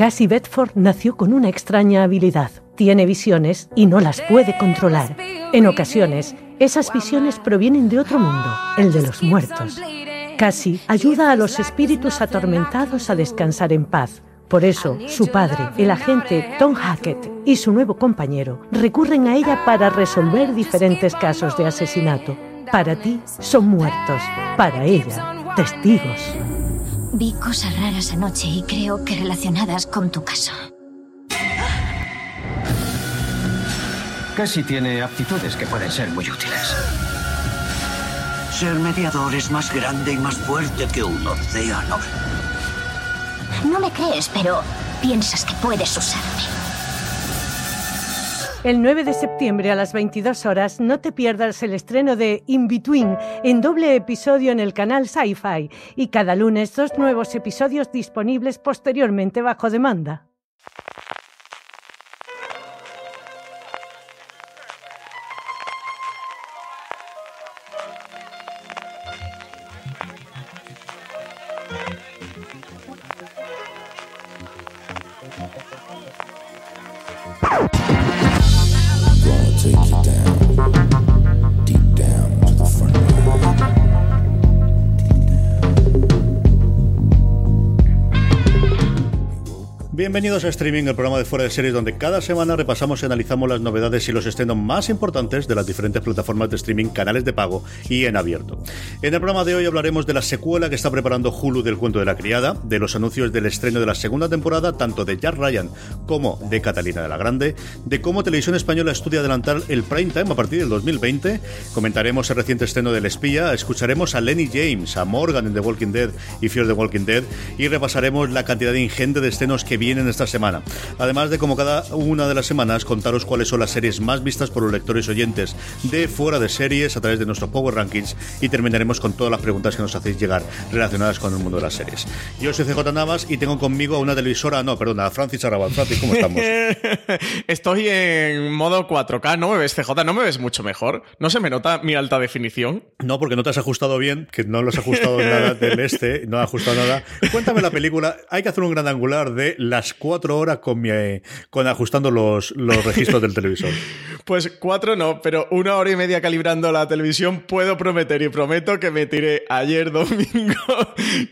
Cassie Bedford nació con una extraña habilidad. Tiene visiones y no las puede controlar. En ocasiones, esas visiones provienen de otro mundo, el de los muertos. Cassie ayuda a los espíritus atormentados a descansar en paz. Por eso, su padre, el agente Tom Hackett, y su nuevo compañero recurren a ella para resolver diferentes casos de asesinato. Para ti, son muertos. Para ella, testigos. Vi cosas raras anoche y creo que relacionadas con tu caso. Casi tiene aptitudes que pueden ser muy útiles. Ser mediador es más grande y más fuerte que un océano. No me crees, pero piensas que puedes usarme. El 9 de septiembre a las 22 horas no te pierdas el estreno de In Between en doble episodio en el canal Sci-Fi y cada lunes dos nuevos episodios disponibles posteriormente bajo demanda. Bienvenidos a Streaming, el programa de fuera de series donde cada semana repasamos y analizamos las novedades y los estrenos más importantes de las diferentes plataformas de streaming, canales de pago y en abierto. En el programa de hoy hablaremos de la secuela que está preparando Hulu del cuento de la criada, de los anuncios del estreno de la segunda temporada tanto de Jack Ryan como de Catalina de la Grande, de cómo Televisión Española estudia adelantar el prime time a partir del 2020, comentaremos el reciente estreno del espía, escucharemos a Lenny James, a Morgan en The Walking Dead y Fear the Walking Dead y repasaremos la cantidad ingente de estrenos que vienen esta semana. Además de como cada una de las semanas contaros cuáles son las series más vistas por los lectores oyentes de fuera de series a través de nuestros Power Rankings y terminaremos con todas las preguntas que nos hacéis llegar relacionadas con el mundo de las series. Yo soy CJ Navas y tengo conmigo a una televisora, no, perdona, a Francis Arrabal. Francis, ¿cómo estamos? Estoy en modo 4K, ¿no me ves CJ? ¿No me ves mucho mejor? ¿No se me nota mi alta definición? No, porque no te has ajustado bien, que no lo has ajustado nada del este, no has ajustado nada. Cuéntame la película, hay que hacer un gran angular de las cuatro horas con, mi, eh, con ajustando los, los registros del televisor. Pues cuatro no, pero una hora y media calibrando la televisión puedo prometer y prometo que me tiré ayer domingo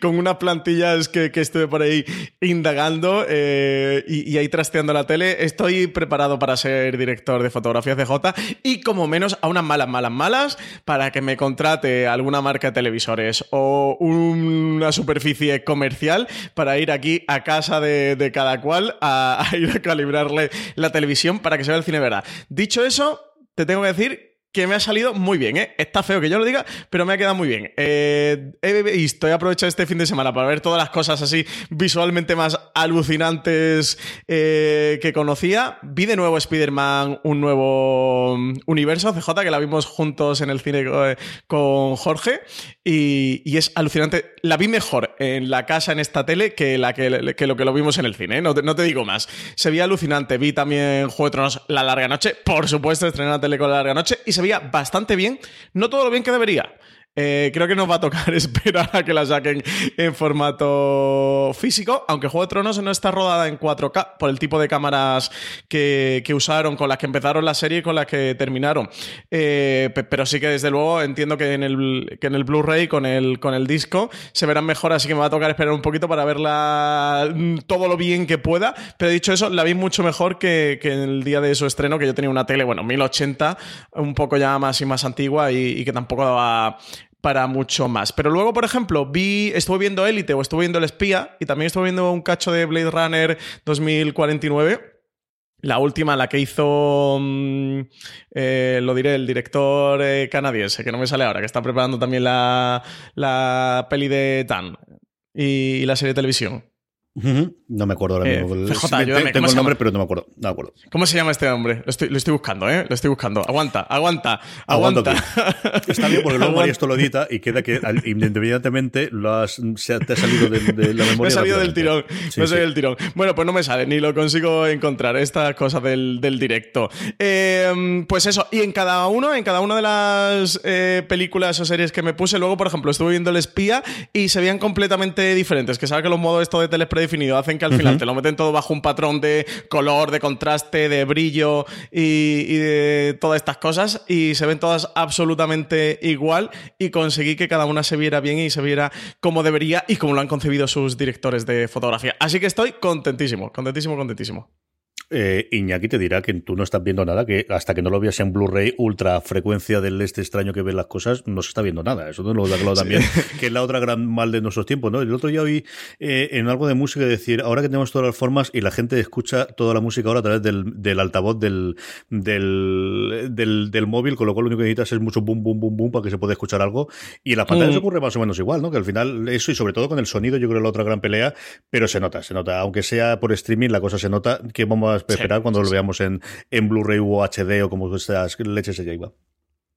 con unas plantillas que, que estuve por ahí indagando eh, y, y ahí trasteando la tele. Estoy preparado para ser director de fotografía CJ y como menos a unas malas, malas, malas para que me contrate alguna marca de televisores o una superficie comercial para ir aquí a casa de, de cada cual a, a ir a calibrarle la televisión para que se vea el cine verdad. Dicho eso, te tengo que decir que me ha salido muy bien, ¿eh? Está feo que yo lo diga, pero me ha quedado muy bien. Eh, he visto, he aprovechado este fin de semana para ver todas las cosas así visualmente más alucinantes eh, que conocía. Vi de nuevo Spider-Man, un nuevo universo, CJ, que la vimos juntos en el cine eh, con Jorge, y, y es alucinante. La vi mejor en la casa, en esta tele, que, la que, que lo que lo vimos en el cine, ¿eh? no, te, no te digo más. Se veía alucinante. Vi también Juego de Tronos La Larga Noche, por supuesto, estrené la tele con La Larga Noche, y se veía bastante bien, no todo lo bien que debería. Eh, creo que nos va a tocar esperar a que la saquen en formato físico, aunque Juego de Tronos no está rodada en 4K por el tipo de cámaras que, que usaron, con las que empezaron la serie y con las que terminaron. Eh, pero sí que desde luego entiendo que en el, que en el Blu-ray con el, con el disco se verán mejor, así que me va a tocar esperar un poquito para verla mm, todo lo bien que pueda. Pero dicho eso, la vi mucho mejor que, que el día de su estreno, que yo tenía una tele, bueno, 1080, un poco ya más y más antigua y, y que tampoco daba para mucho más. Pero luego, por ejemplo, vi, estuve viendo Élite o estuve viendo El Espía y también estuve viendo un cacho de Blade Runner 2049. La última, la que hizo, mm, eh, lo diré, el director eh, canadiense, que no me sale ahora, que está preparando también la, la peli de Dan y, y la serie de televisión. No me acuerdo ahora Eh, mismo. CJ, Sí, ayúdame, te- ¿cómo Tengo el nombre, pero no me acuerdo. No me acuerdo. ¿Cómo se llama este hombre? Lo estoy, lo estoy buscando, ¿eh? Lo estoy buscando. Aguanta, aguanta, aguanta. Está bien porque luego esto lo edita y queda que inmediatamente lo has, se te ha salido de, de la memoria. Me ha salido del tirón. Sí, me sí. del tirón. Bueno, pues no me sale, ni lo consigo encontrar. Esta cosa del, del directo. Eh, pues eso, y en cada uno, en cada una de las eh, películas o series que me puse, luego, por ejemplo, estuve viendo El Espía y se veían completamente diferentes. Que sabes que los modos esto de teles definido, hacen que al final te lo meten todo bajo un patrón de color, de contraste, de brillo y, y de todas estas cosas y se ven todas absolutamente igual y conseguí que cada una se viera bien y se viera como debería y como lo han concebido sus directores de fotografía. Así que estoy contentísimo, contentísimo, contentísimo. Eh, Iñaki te dirá que tú no estás viendo nada, que hasta que no lo veas en Blu-ray ultra frecuencia del este extraño que ven las cosas, no se está viendo nada. Eso no lo da claro también, que es la otra gran mal de nuestros tiempos, ¿no? El otro día oí eh, en algo de música decir, ahora que tenemos todas las formas y la gente escucha toda la música ahora a través del, altavoz del, del, del, móvil, con lo cual lo único que necesitas es mucho boom, boom, boom, boom para que se pueda escuchar algo. Y en las pantallas mm. ocurre más o menos igual, ¿no? Que al final eso y sobre todo con el sonido, yo creo que es la otra gran pelea, pero se nota, se nota. Aunque sea por streaming, la cosa se nota que vamos a esperar cuando lo veamos en, en Blu-ray o HD o como estas leches se llama.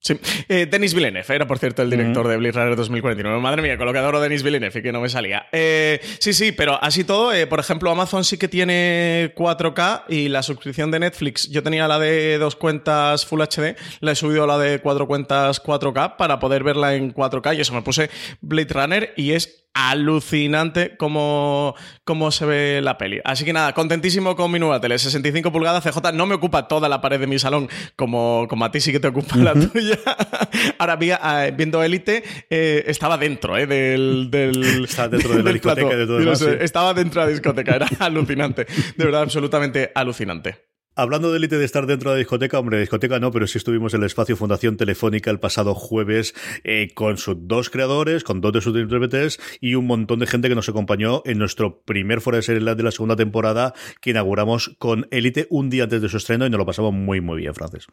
Sí. Eh, Denis Villeneuve era, por cierto, el director de Blade Runner 2049. Madre mía, colocador de Denis Villeneuve, que no me salía. Eh, sí, sí, pero así todo, eh, por ejemplo, Amazon sí que tiene 4K y la suscripción de Netflix, yo tenía la de dos cuentas Full HD, la he subido a la de cuatro cuentas 4K para poder verla en 4K y eso me puse Blade Runner y es alucinante cómo, cómo, se ve la peli. Así que nada, contentísimo con mi nueva tele. 65 pulgadas CJ no me ocupa toda la pared de mi salón como, como a ti sí que te ocupa la tuya. Ahora ah, viendo Élite eh, estaba dentro eh, del, del, Estaba dentro de la discoteca de todo Estaba dentro de la discoteca, era alucinante. De verdad, absolutamente alucinante. Hablando de élite de estar dentro de la discoteca, hombre, discoteca no, pero sí estuvimos en el espacio Fundación Telefónica el pasado jueves eh, con sus dos creadores, con dos de sus intérpretes y un montón de gente que nos acompañó en nuestro primer Fuera de Serie de la segunda temporada que inauguramos con Élite un día antes de su estreno y nos lo pasamos muy, muy bien, Francis.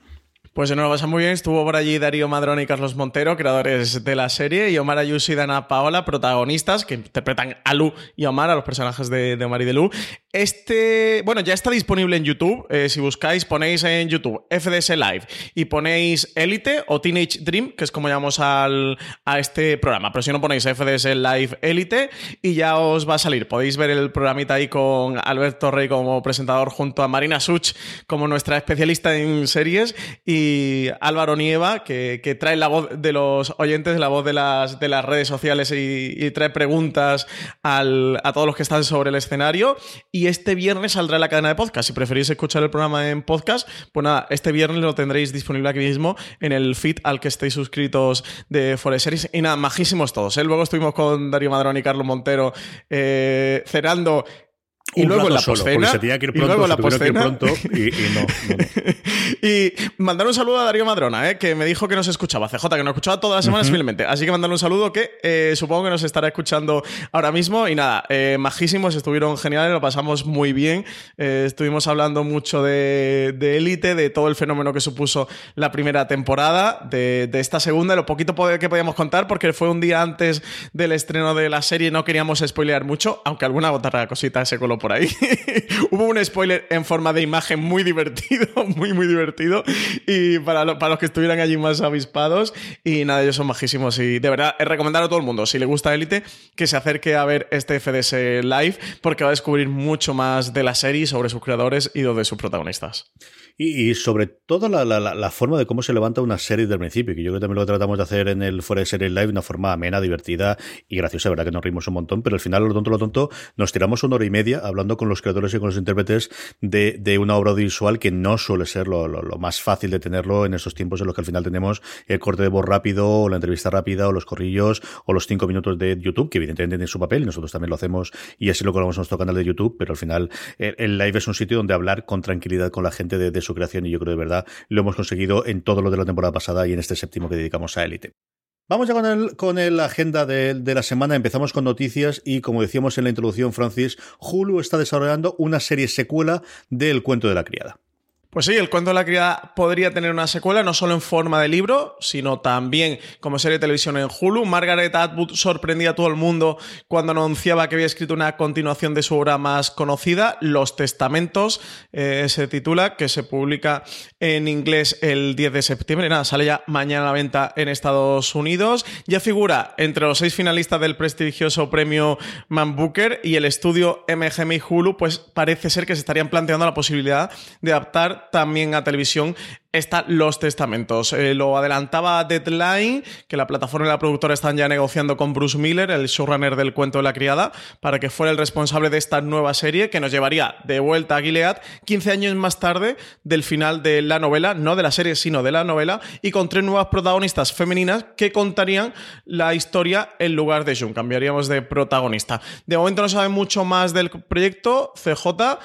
Pues nos lo pasamos muy bien. Estuvo por allí Darío Madrón y Carlos Montero, creadores de la serie, y Omar Ayuso y Dana Paola, protagonistas, que interpretan a Lu y Omar, a los personajes de, de Omar y de Lu. Este, bueno, ya está disponible en YouTube. Eh, si buscáis, ponéis en YouTube FDS Live y ponéis Elite o Teenage Dream, que es como llamamos al, a este programa. Pero si no ponéis FDS Live Elite y ya os va a salir. Podéis ver el programita ahí con Alberto Rey como presentador junto a Marina Such como nuestra especialista en series y Álvaro Nieva, que, trae la voz de los oyentes, la voz de las, de las redes sociales y, trae preguntas a todos los que están sobre el escenario y este viernes saldrá la cadena de podcast. Si preferís escuchar el programa en podcast, pues nada, este viernes lo tendréis disponible aquí mismo en el feed al que estéis suscritos de Forest Series. Y nada, majísimos todos. ¿eh? Luego estuvimos con Darío Madrón y Carlos Montero eh, cerrando y luego, la postcena, y luego la postcena. Y, no, y mandar un saludo a Darío Madrona, ¿eh? que me dijo que nos escuchaba. CJ, que nos escuchaba todas las semanas simplemente. Así que mandar un saludo que eh, supongo que nos estará escuchando ahora mismo. Y nada, eh, majísimos, estuvieron geniales, lo pasamos muy bien. Estuvimos hablando mucho de Élite, de, todo el fenómeno que supuso la primera temporada, de, de esta segunda, lo poquito que podíamos contar, porque fue un día antes del estreno de la serie y no queríamos spoilear mucho, aunque alguna otra cosita se por ahí. Hubo un spoiler en forma de imagen muy divertido, muy, muy divertido. Y para, para los que estuvieran allí más avispados. Y nada, ellos son majísimos. Y de verdad, recomendar a todo el mundo, si le gusta Elite, que se acerque a ver este FDS Live, porque va a descubrir mucho más de la serie sobre sus creadores y de sus protagonistas. Y, sobre todo la, la, forma de cómo se levanta una serie del principio, que yo creo que también lo tratamos de hacer en el Fuera de Serie Live una forma amena, divertida y graciosa, verdad que nos rimos un montón, pero al final, lo tonto, lo tonto, nos tiramos una hora y media hablando con los creadores y con los intérpretes de, de una obra audiovisual que no suele ser lo, lo, más fácil de tenerlo en estos tiempos en los que al final tenemos el corte de voz rápido, o la entrevista rápida, o los corrillos, o los cinco minutos de YouTube, que evidentemente tienen su papel, nosotros también lo hacemos y así lo colgamos en nuestro canal de YouTube, pero al final el, live es un sitio donde hablar con tranquilidad con la gente de, de su creación y yo creo de verdad lo hemos conseguido en todo lo de la temporada pasada y en este séptimo que dedicamos a Elite. Vamos ya con el, con la agenda de, de, la semana. Empezamos con noticias y, como decíamos en la introducción, Francis, Hulu está desarrollando una serie secuela del cuento de la criada. Pues sí, el cuento de la criada podría tener una secuela, no solo en forma de libro, sino también como serie de televisión en Hulu. Margaret Atwood sorprendía a todo el mundo cuando anunciaba que había escrito una continuación de su obra más conocida, Los Testamentos, eh, se titula, que se publica en inglés el 10 de septiembre. Nada, sale ya mañana a la venta en Estados Unidos. Ya figura entre los seis finalistas del prestigioso premio Man Booker y el estudio MGM Hulu, pues parece ser que se estarían planteando la posibilidad de adaptar también a televisión está Los Testamentos. Eh, lo adelantaba Deadline, que la plataforma y la productora están ya negociando con Bruce Miller, el showrunner del cuento de la criada, para que fuera el responsable de esta nueva serie que nos llevaría de vuelta a Gilead 15 años más tarde del final de la novela, no de la serie, sino de la novela, y con tres nuevas protagonistas femeninas que contarían la historia en lugar de June. Cambiaríamos de protagonista. De momento no sabe mucho más del proyecto. CJ.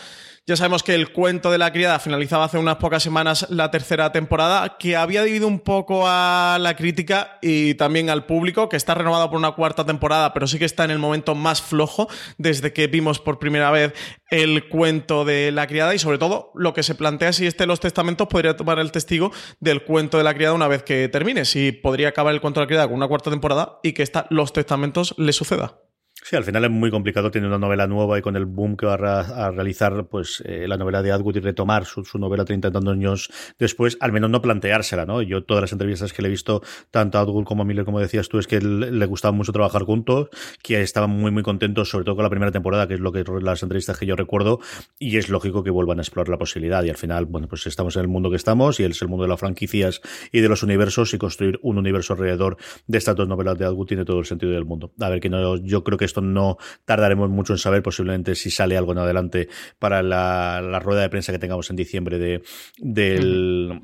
Ya sabemos que el cuento de la criada finalizaba hace unas pocas semanas la tercera temporada, que había dividido un poco a la crítica y también al público, que está renovado por una cuarta temporada, pero sí que está en el momento más flojo desde que vimos por primera vez el cuento de la criada y sobre todo lo que se plantea si este Los Testamentos podría tomar el testigo del cuento de la criada una vez que termine, si podría acabar el cuento de la criada con una cuarta temporada y que esta Los Testamentos le suceda. Sí, al final es muy complicado tener una novela nueva y con el boom que va a, realizar pues eh, la novela de Atwood y retomar su, novela 30 años después, al menos no planteársela, ¿no? Yo todas las entrevistas que le he visto, tanto a Atwood como a Miller, como decías tú, es que le gustaba mucho trabajar juntos, que estaban muy muy contentos, sobre todo con la primera temporada, que es lo que las entrevistas que yo recuerdo, y es lógico que vuelvan a explorar la posibilidad. Y al final, bueno, pues estamos en el mundo que estamos, y es el mundo de las franquicias y de los universos, y construir un universo alrededor de estas dos novelas de Atwood tiene todo el sentido del mundo. A ver, que no, yo creo que esto no tardaremos mucho en saber, posiblemente si sale algo en adelante para la, rueda de prensa que tengamos en diciembre de, del.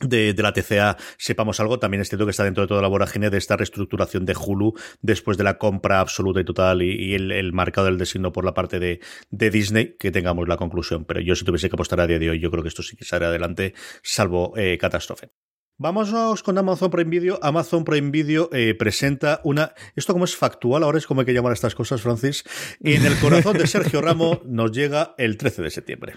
De, la TCA sepamos algo. También es cierto que está dentro de toda la vorágine de esta reestructuración de Hulu después de la compra absoluta y total y, el, marcado del designo por la parte de, Disney, que tengamos la conclusión. Pero yo si tuviese que apostar a día de hoy, yo creo que esto sí que sale adelante, salvo eh, catástrofe. Vamos con Amazon Prime Video. Amazon Prime Video eh, presenta una. Esto como es factual, ahora es como hay que llamar a estas cosas, Francis. Y en el corazón de Sergio Ramos nos llega el 13 de septiembre.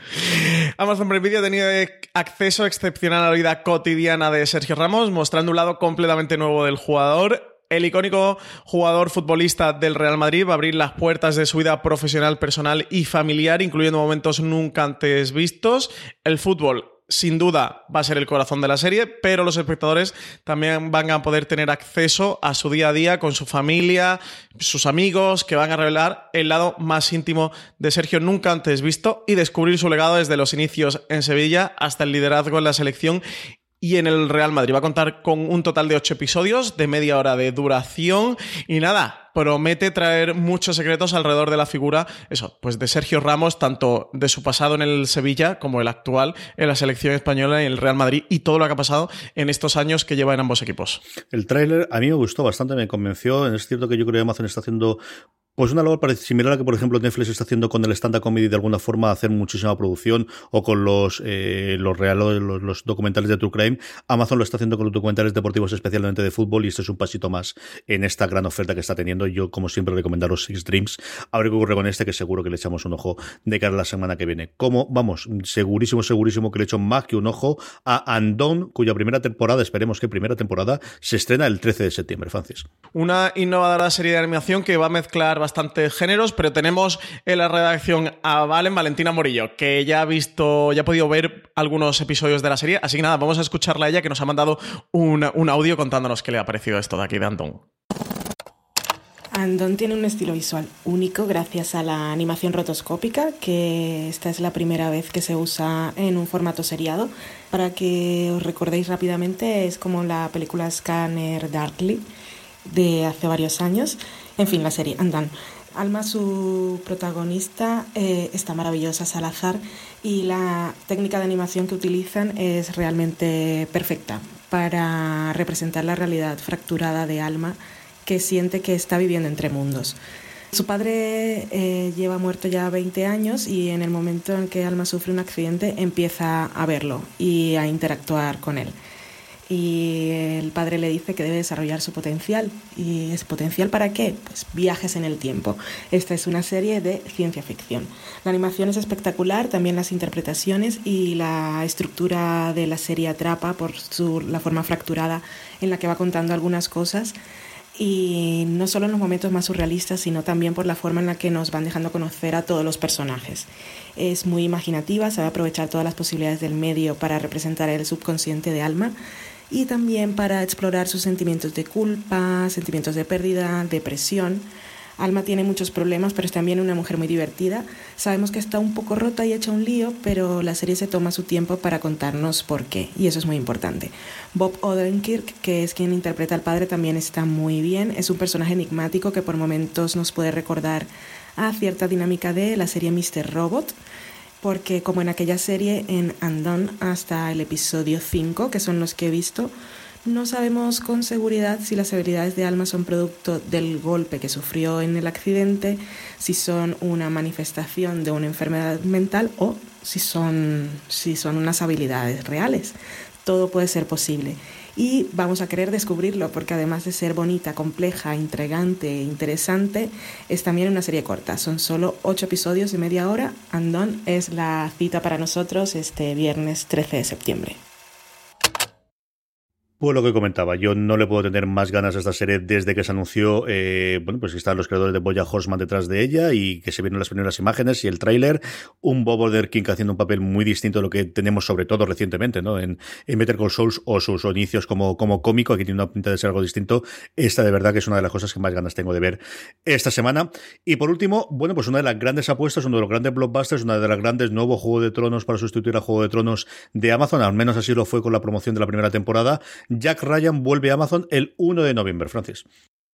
Amazon Prime Video ha tenido acceso excepcional a la vida cotidiana de Sergio Ramos, mostrando un lado completamente nuevo del jugador. El icónico jugador futbolista del Real Madrid va a abrir las puertas de su vida profesional, personal y familiar, incluyendo momentos nunca antes vistos. El fútbol sin duda va a ser el corazón de la serie, pero los espectadores también van a poder tener acceso a su día a día con su familia, sus amigos, que van a revelar el lado más íntimo de Sergio nunca antes visto y descubrir su legado desde los inicios en Sevilla hasta el liderazgo en la selección y en el Real Madrid. Va a contar con un total de ocho episodios de media hora de duración y nada, promete traer muchos secretos alrededor de la figura, eso, pues de Sergio Ramos, tanto de su pasado en el Sevilla como el actual en la selección española y el Real Madrid y todo lo que ha pasado en estos años que lleva en ambos equipos. El tráiler a mí me gustó bastante, me convenció. Es cierto que yo creo que Amazon está haciendo pues una labor similar a la que, por ejemplo, Netflix está haciendo con el stand-up comedy de alguna forma, hacer muchísima producción, o con los, eh, los, los, documentales de True Crime. Amazon lo está haciendo con los documentales deportivos, especialmente de fútbol, y este es un pasito más en esta gran oferta que está teniendo. Yo, como siempre, recomendaros Six Dreams. A ver qué ocurre con este, que seguro que le echamos un ojo de cara a la semana que viene. Como, vamos, segurísimo, segurísimo que le echo más que un ojo a Andon, cuya primera temporada, esperemos que primera temporada, se estrena el 13 de septiembre, Francis. Una innovadora serie de animación que va a mezclar bastantes géneros, pero tenemos en la redacción a Valen Valentina Morillo, que ya ha visto, ya ha podido ver algunos episodios de la serie. Así que nada, vamos a escucharla a ella, que nos ha mandado un, un audio contándonos qué le ha parecido esto de aquí de Andón. Andón tiene un estilo visual único gracias a la animación rotoscópica, que esta es la primera vez que se usa en un formato seriado. Para que os recordéis rápidamente, es como la película Scanner Darkly de hace varios años. En fin, la serie Andan. Alma, su protagonista, eh, está maravillosa, Salazar, y la técnica de animación que utilizan es realmente perfecta para representar la realidad fracturada de Alma que siente que está viviendo entre mundos. Su padre eh, lleva muerto ya 20 años y en el momento en que Alma sufre un accidente empieza a verlo y a interactuar con él y el padre le dice que debe desarrollar su potencial. ¿Y es potencial para qué? Pues viajes en el tiempo. Esta es una serie de ciencia ficción. La animación es espectacular, también las interpretaciones y la estructura de la serie atrapa por su, la forma fracturada en la que va contando algunas cosas. Y no solo en los momentos más surrealistas, sino también por la forma en la que nos van dejando conocer a todos los personajes. Es muy imaginativa, sabe aprovechar todas las posibilidades del medio para representar el subconsciente de Alma y también para explorar sus sentimientos de culpa, sentimientos de pérdida, depresión. Alma tiene muchos problemas, pero es también una mujer muy divertida. Sabemos que está un poco rota y hecha un lío, pero la serie se toma su tiempo para contarnos por qué, y eso es muy importante. Bob Odenkirk, que es quien interpreta al padre, también está muy bien. Es un personaje enigmático que por momentos nos puede recordar a cierta dinámica de la serie Mr. Robot porque como en aquella serie en Undone hasta el episodio 5, que son los que he visto, no sabemos con seguridad si las habilidades de Alma son producto del golpe que sufrió en el accidente, si son una manifestación de una enfermedad mental o si son, si son unas habilidades reales. Todo puede ser posible. Y vamos a querer descubrirlo porque además de ser bonita, compleja, intrigante e interesante, es también una serie corta. Son solo ocho episodios de media hora. Andon es la cita para nosotros este viernes 13 de septiembre. Pues lo que comentaba, yo no le puedo tener más ganas a esta serie desde que se anunció, eh, bueno, pues que están los creadores de Boya Horseman detrás de ella y que se vieron las primeras imágenes y el tráiler, un Bob King haciendo un papel muy distinto a lo que tenemos sobre todo recientemente, ¿no? En, en Better Call Souls o sus inicios como, como cómico, aquí tiene una pinta de ser algo distinto. Esta de verdad que es una de las cosas que más ganas tengo de ver esta semana. Y por último, bueno, pues una de las grandes apuestas, uno de los grandes blockbusters, una de las grandes nuevos Juego de Tronos para sustituir a Juego de Tronos de Amazon, al menos así lo fue con la promoción de la primera temporada. Jack Ryan vuelve a Amazon el 1 de noviembre, Francis.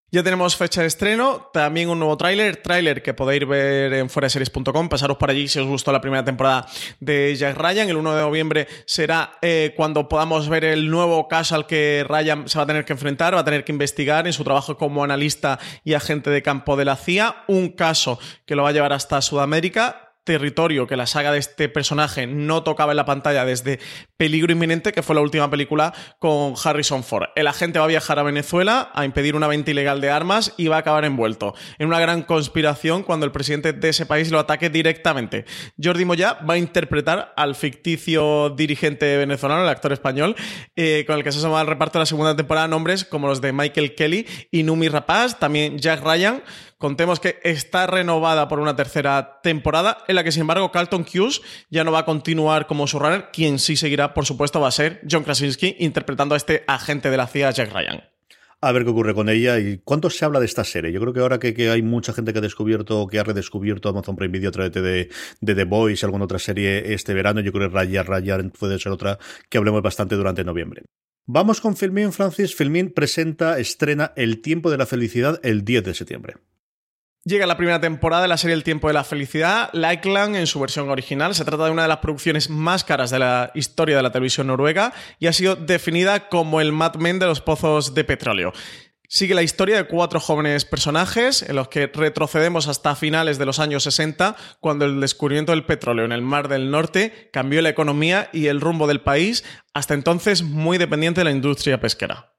Ya tenemos fecha de estreno, también un nuevo tráiler, tráiler que podéis ver en fueraseries.com, pasaros por allí si os gustó la primera temporada de Jack Ryan. El 1 de noviembre será eh, cuando podamos ver el nuevo caso al que Ryan se va a tener que enfrentar, va a tener que investigar en su trabajo como analista y agente de campo de la CIA, un caso que lo va a llevar hasta Sudamérica, territorio que la saga de este personaje no tocaba en la pantalla desde Peligro Inminente, que fue la última película con Harrison Ford. El agente va a viajar a Venezuela a impedir una venta ilegal de armas y va a acabar envuelto en una gran conspiración cuando el presidente de ese país lo ataque directamente. Jordi Moya va a interpretar al ficticio dirigente venezolano, el actor español, eh, con el que se suma al reparto de la segunda temporada nombres como los de Michael Kelly y Numi Rapaz, también Jack Ryan, Contemos que está renovada por una tercera temporada, en la que sin embargo Carlton Hughes ya no va a continuar como su runner. Quien sí seguirá, por supuesto, va a ser John Krasinski interpretando a este agente de la CIA, Jack Ryan a ver qué ocurre con ella y cuánto se habla de esta serie. Yo creo que ahora que, hay mucha gente que ha descubierto, que ha redescubierto Amazon Prime Video a través de, de, The Boys alguna otra serie este verano, yo creo que Raya Raya puede ser otra que hablemos bastante durante noviembre. Vamos con Filmin, Francis. Filmin presenta, estrena El tiempo de la felicidad el 10 de septiembre. Llega la primera temporada de la serie El tiempo de la felicidad, Likeland en su versión original. Se trata de una de las producciones más caras de la historia de la televisión noruega y ha sido definida como el Mad Men de los pozos de petróleo. Sigue la historia de cuatro jóvenes personajes en los que retrocedemos hasta finales de los años 60, cuando el descubrimiento del petróleo en el Mar del Norte cambió la economía y el rumbo del país, hasta entonces muy dependiente de la industria pesquera.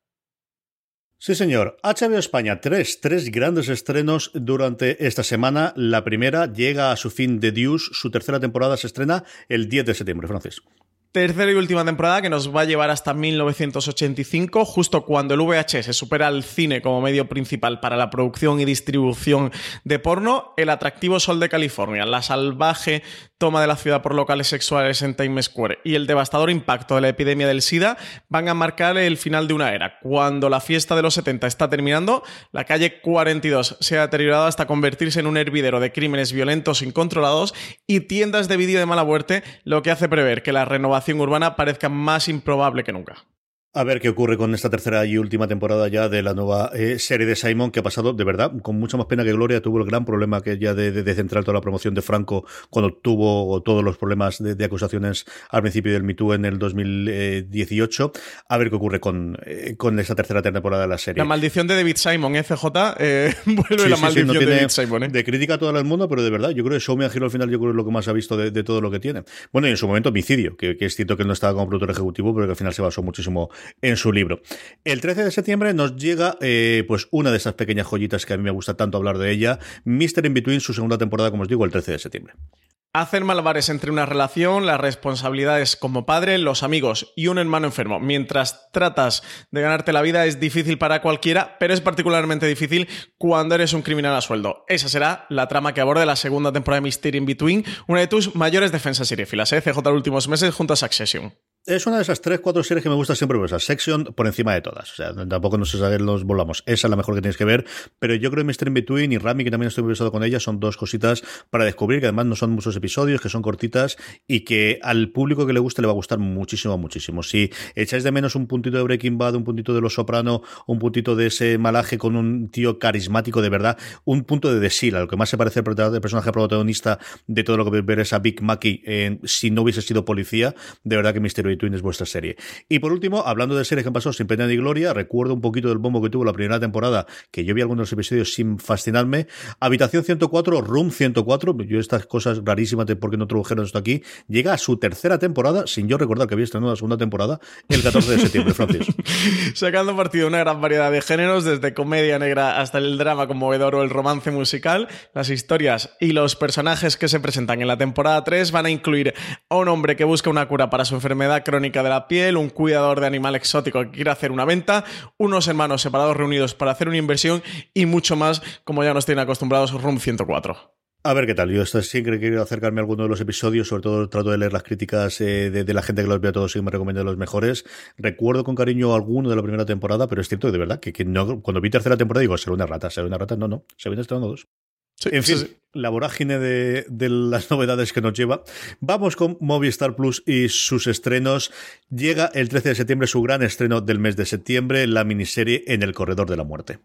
Sí, señor. HBO España, tres, tres grandes estrenos durante esta semana. La primera llega a su fin de Deuce. Su tercera temporada se estrena el 10 de septiembre, Francis. Tercera y última temporada que nos va a llevar hasta 1985, justo cuando el VHS supera al cine como medio principal para la producción y distribución de porno, el atractivo Sol de California, la salvaje toma de la ciudad por locales sexuales en Times Square y el devastador impacto de la epidemia del SIDA van a marcar el final de una era. Cuando la fiesta de los 70 está terminando, la calle 42 se ha deteriorado hasta convertirse en un hervidero de crímenes violentos incontrolados y tiendas de vídeo de mala muerte, lo que hace prever que la renovación urbana parezca más improbable que nunca. A ver qué ocurre con esta tercera y última temporada ya de la nueva eh, serie de Simon, que ha pasado, de verdad, con mucha más pena que gloria. Tuvo el gran problema que ya de, de, centrar toda la promoción de Franco cuando tuvo todos los problemas de, acusaciones al principio del MeToo en el 2018. A ver qué ocurre con, eh, con esta tercera temporada de la serie. La maldición de David Simon, FJ, eh, vuelve la maldición de David Simon. De crítica a todo el mundo, pero de verdad, yo creo que Show Me al final, yo creo que es lo que más ha visto de, todo lo que tiene. Bueno, y en su momento, Homicidio, que, que es cierto que él no estaba como productor ejecutivo, pero que al final se basó muchísimo en su libro. El 13 de septiembre nos llega eh, pues una de esas pequeñas joyitas que a mí me gusta tanto hablar de ella, Mr. In Between, su segunda temporada, como os digo, el 13 de septiembre. Hacer malabares entre una relación, las responsabilidades como padre, los amigos y un hermano enfermo. Mientras tratas de ganarte la vida es difícil para cualquiera, pero es particularmente difícil cuando eres un criminal a sueldo. Esa será la trama que aborda la segunda temporada de Mystery in Between, una de tus mayores defensas seriefilas, ¿eh? CJ últimos meses junto a Succession. Es una de esas tres, cuatro series que me gusta siempre, pues Section por encima de todas. O sea, tampoco nos, nos volvamos. Esa es la mejor que tienes que ver, pero yo creo que Mr. In Between y Rami, que también estoy interesado con ella, son dos cositas para descubrir, que además no son muchos episodios, que son cortitas y que al público que le guste le va a gustar muchísimo, muchísimo. Si echáis de menos un puntito de Breaking Bad, un puntito de Los Soprano, un puntito de ese malaje con un tío carismático de verdad, un punto de Desil, a lo que más se parece el personaje protagonista de todo lo que ver es a Big Mackey si no hubiese sido policía, de verdad que Mystery Twin es vuestra serie. Y por último, hablando de series que han pasado sin pena ni gloria, recuerdo un poquito del bombo que tuvo la primera temporada, que yo vi algunos episodios sin fascinarme. Habitación 104, Room 104, yo estas cosas rarísimas de por qué no tradujeron esto aquí, llega a su tercera temporada, sin yo recordar que había estrenado la segunda temporada, el 14 de septiembre, Francis. Sacando partido una gran variedad de géneros, desde comedia negra hasta el drama conmovedor o el romance musical, las historias y los personajes que se presentan en la temporada 3 van a incluir a un hombre que busca una cura para su enfermedad crónica de la piel, un cuidador de animal exótico que quiere hacer una venta, unos hermanos separados reunidos para hacer una inversión y mucho más, como ya nos tienen acostumbrados Room 104. A ver qué tal. Yo siempre he querido acercarme a alguno de los episodios, sobre todo trato de leer las críticas eh, de, la gente que los ve a todos y me recomienda los mejores. Recuerdo con cariño alguno de la primera temporada, pero es cierto de verdad que, cuando vi tercera temporada digo, será una rata, será una rata. No, no, se viene estrenando dos. En fin, la vorágine de, de, las novedades que nos lleva. Vamos con Movistar Plus y sus estrenos. Llega el 13 de septiembre su gran estreno del mes de septiembre, la miniserie En el Corredor de la Muerte.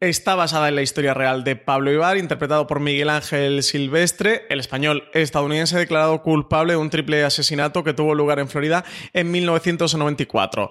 Está basada en la historia real de Pablo Ibar, interpretado por Miguel Ángel Silvestre, el español estadounidense declarado culpable de un triple asesinato que tuvo lugar en Florida en 1994.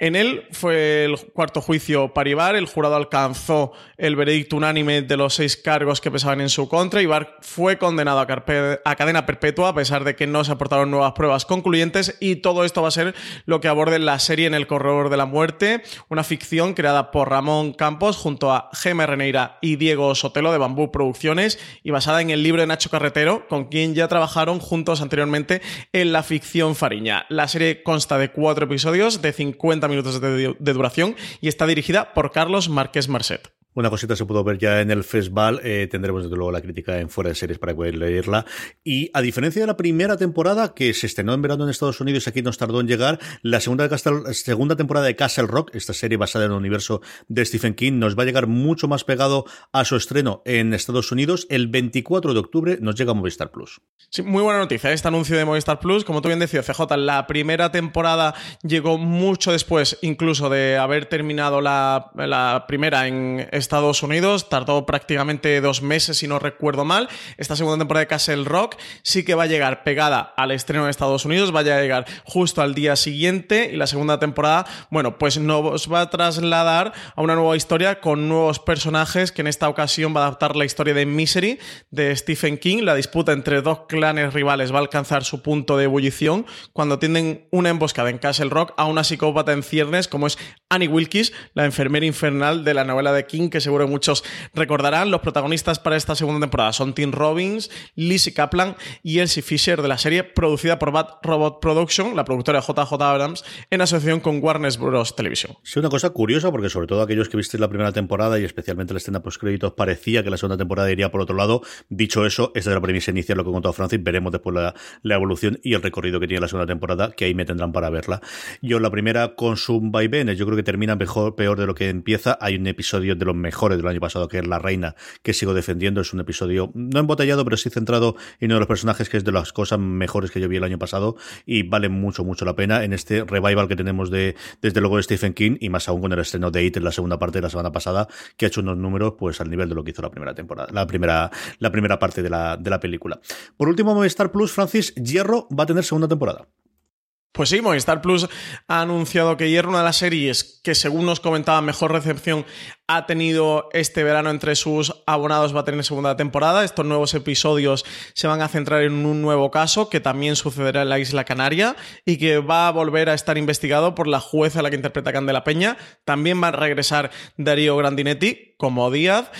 En él fue el cuarto juicio para Ibar. El jurado alcanzó el veredicto unánime de los seis cargos que pesaban en su contra. Ibar fue condenado a, cadena perpetua a pesar de que no se aportaron nuevas pruebas concluyentes. Y todo esto va a ser lo que aborde la serie En el Corredor de la Muerte, una ficción creada por Ramón Campos junto a Gema Reneira y Diego Sotelo de Bambú Producciones y basada en el libro de Nacho Carretero, con quien ya trabajaron juntos anteriormente en la ficción Fariña. La serie consta de cuatro episodios de 50 minutos de, duración y está dirigida por Carlos Márquez Marcet. Una cosita se pudo ver ya en el festival. Eh, tendremos desde luego la crítica en fuera de series para poder leerla. Y a diferencia de la primera temporada, que se estrenó en verano en Estados Unidos y aquí nos tardó en llegar, la segunda, temporada de Castle Rock, esta serie basada en el universo de Stephen King, nos va a llegar mucho más pegado a su estreno en Estados Unidos. El 24 de octubre nos llega a Movistar Plus. Sí, muy buena noticia este anuncio de Movistar Plus. Como tú bien decías, CJ, la primera temporada llegó mucho después, incluso de haber terminado la, la primera en Estados Unidos. Tardó prácticamente dos meses, si no recuerdo mal. Esta segunda temporada de Castle Rock sí que va a llegar pegada al estreno en Estados Unidos, vaya a llegar justo al día siguiente. Y la segunda temporada, bueno, pues nos va a trasladar a una nueva historia con nuevos personajes que en esta ocasión va a adaptar la historia de Misery de Stephen King. La disputa entre dos clanes rivales va a alcanzar su punto de ebullición cuando tienden una emboscada en Castle Rock a una psicópata en ciernes como es Annie Wilkes, la enfermera infernal de la novela de King, que seguro muchos recordarán. Los protagonistas para esta segunda temporada son Tim Robbins, Lizzie Kaplan y Elsie Fisher de la serie, producida por Bad Robot Production, la productora JJ Abrams, en asociación con Warner Bros. Television. Sí, una cosa curiosa, porque sobre todo aquellos que visteis la primera temporada y especialmente la escena post-créditos, parecía que la segunda temporada iría por otro lado. Dicho eso, esta es la premisa inicial, lo que contado Francis. Veremos después la, la, evolución y el recorrido que tiene la segunda temporada, que ahí me tendrán para verla. Yo, la primera con su vaivenes, yo creo que termina mejor, peor de lo que empieza. Hay un episodio de los mejores del año pasado, que es La Reina, que sigo defendiendo. Es un episodio no embotellado, pero sí centrado en uno de los personajes que es de las cosas mejores que yo vi el año pasado y vale mucho, mucho la pena en este revival que tenemos de, desde luego, de Stephen King y más aún con el estreno de It en la segunda parte de la semana pasada, que ha hecho unos números pues al nivel de lo que hizo la primera temporada, la primera, la primera parte de la, de la película. Por último, Movistar Plus, Francis, Hierro va a tener segunda temporada. Pues sí, Movistar Plus ha anunciado que Hierro, una de las series que según nos comentaba mejor recepción ha tenido este verano entre sus abonados, va a tener segunda temporada. Estos nuevos episodios se van a centrar en un nuevo caso que también sucederá en la isla Canaria y que va a volver a estar investigado por la jueza a la que interpreta Candela Peña. También va a regresar Darío Grandinetti como Díaz.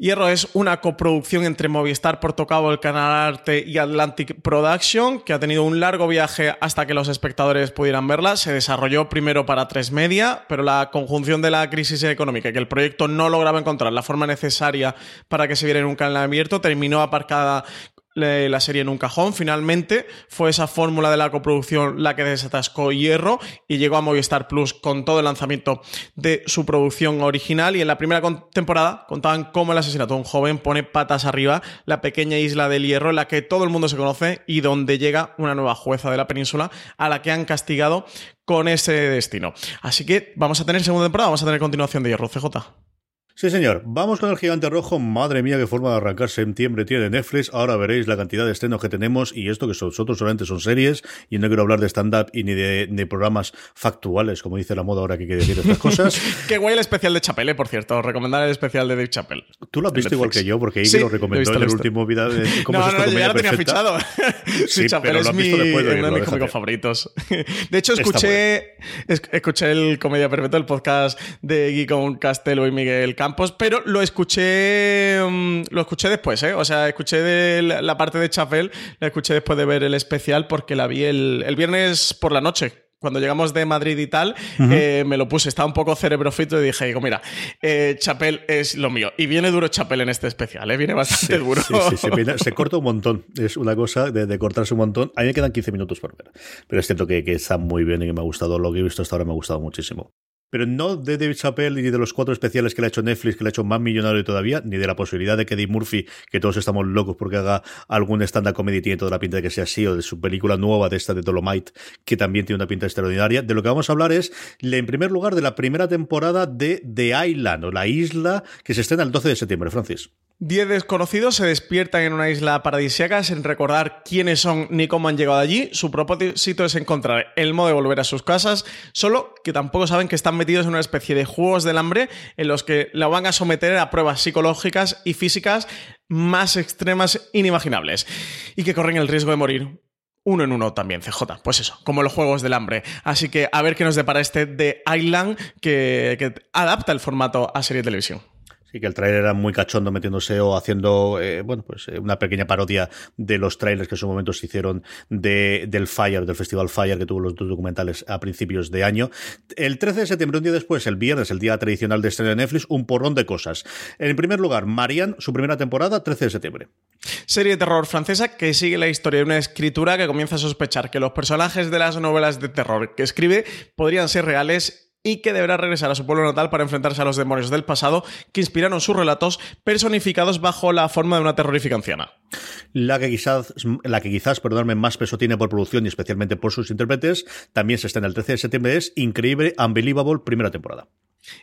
Hierro es una coproducción entre Movistar, Portocabo, el Canal Arte y Atlantic Production, que ha tenido un largo viaje hasta que los espectadores pudieran verla. Se desarrolló primero para tres media, pero la conjunción de la crisis económica y que el proyecto no lograba encontrar la forma necesaria para que se viera en un canal abierto terminó aparcada la serie en un cajón. Finalmente fue esa fórmula de la coproducción la que desatascó Hierro y llegó a Movistar Plus con todo el lanzamiento de su producción original. Y en la primera temporada contaban cómo el asesinato de un joven pone patas arriba la pequeña isla del Hierro en la que todo el mundo se conoce y donde llega una nueva jueza de la península a la que han castigado con ese destino. Así que vamos a tener segunda temporada, vamos a tener continuación de Hierro CJ. Sí, señor. Vamos con el gigante rojo. Madre mía, qué forma de arrancar septiembre tiene Netflix. Ahora veréis la cantidad de estrenos que tenemos y esto que nosotros solamente son series y no quiero hablar de stand-up y ni de, programas factuales, como dice la moda ahora que quiere decir estas cosas. qué guay el especial de Chapelle, por cierto. Recomendar el especial de Dave Chappelle. Tú lo has visto igual que yo, porque ahí lo recomendó en el último video de cómo no, no, yo ya lo tenía fichado. sí, Chappelle es mi, uno de mis cómicos favoritos. De hecho, escuché, escuché el Comedia Perfecto, el podcast de Guy con Castelo y Miguel Campos, pero lo escuché mm, lo escuché después, ¿eh? O sea, escuché de la, parte de Chafel, la escuché después de ver el especial porque la vi el, viernes por la noche cuando llegamos de Madrid y tal, eh, me lo puse, estaba un poco cerebrofito y dije, digo, mira, eh, Chapel es lo mío. Y viene duro Chapel en este especial, ¿eh? viene bastante duro. Sí, sí, se corta un montón. Es una cosa de, cortarse un montón. A mí me quedan 15 minutos por ver. Pero es cierto que, que está muy bien y que me ha gustado. Lo que he visto hasta ahora me ha gustado muchísimo pero no de David Chappelle ni de los cuatro especiales que le ha hecho Netflix, que le ha hecho más millonario todavía, ni de la posibilidad de que Eddie Murphy, que todos estamos locos porque haga algún stand-up comedy, tiene toda la pinta de que sea así, o de su película nueva, de esta de Dolomite, que también tiene una pinta extraordinaria. De lo que vamos a hablar es, en primer lugar, de la primera temporada de The Island, o La Isla, que se estrena el 12 de septiembre, Francis. Diez desconocidos se despiertan en una isla paradisíaca sin recordar quiénes son ni cómo han llegado allí. Su propósito es encontrar el modo de volver a sus casas, solo que tampoco saben que están metidos en una especie de juegos del hambre en los que la van a someter a pruebas psicológicas y físicas más extremas inimaginables y que corren el riesgo de morir uno en uno también, CJ. Pues eso, como los juegos del hambre. Así que a ver qué nos depara este de Island que, que adapta el formato a serie de televisión. Sí, que el trailer era muy cachondo metiéndose o haciendo, eh, bueno, pues eh, una pequeña parodia de los trailers que en su momento se hicieron de, del Fire, del Festival Fire, que tuvo los dos documentales a principios de año. El 13 de septiembre, un día después, el viernes, el día tradicional de estreno de Netflix, un porrón de cosas. En primer lugar, Marianne, su primera temporada, 13 de septiembre. Serie de terror francesa que sigue la historia de una escritura que comienza a sospechar que los personajes de las novelas de terror que escribe podrían ser reales y que deberá regresar a su pueblo natal para enfrentarse a los demonios del pasado que inspiraron sus relatos personificados bajo la forma de una terrorífica anciana. La que quizás, la que quizás más peso tiene por producción y especialmente por sus intérpretes, también se está en el 13 de septiembre, es Increíble, Unbelievable, primera temporada.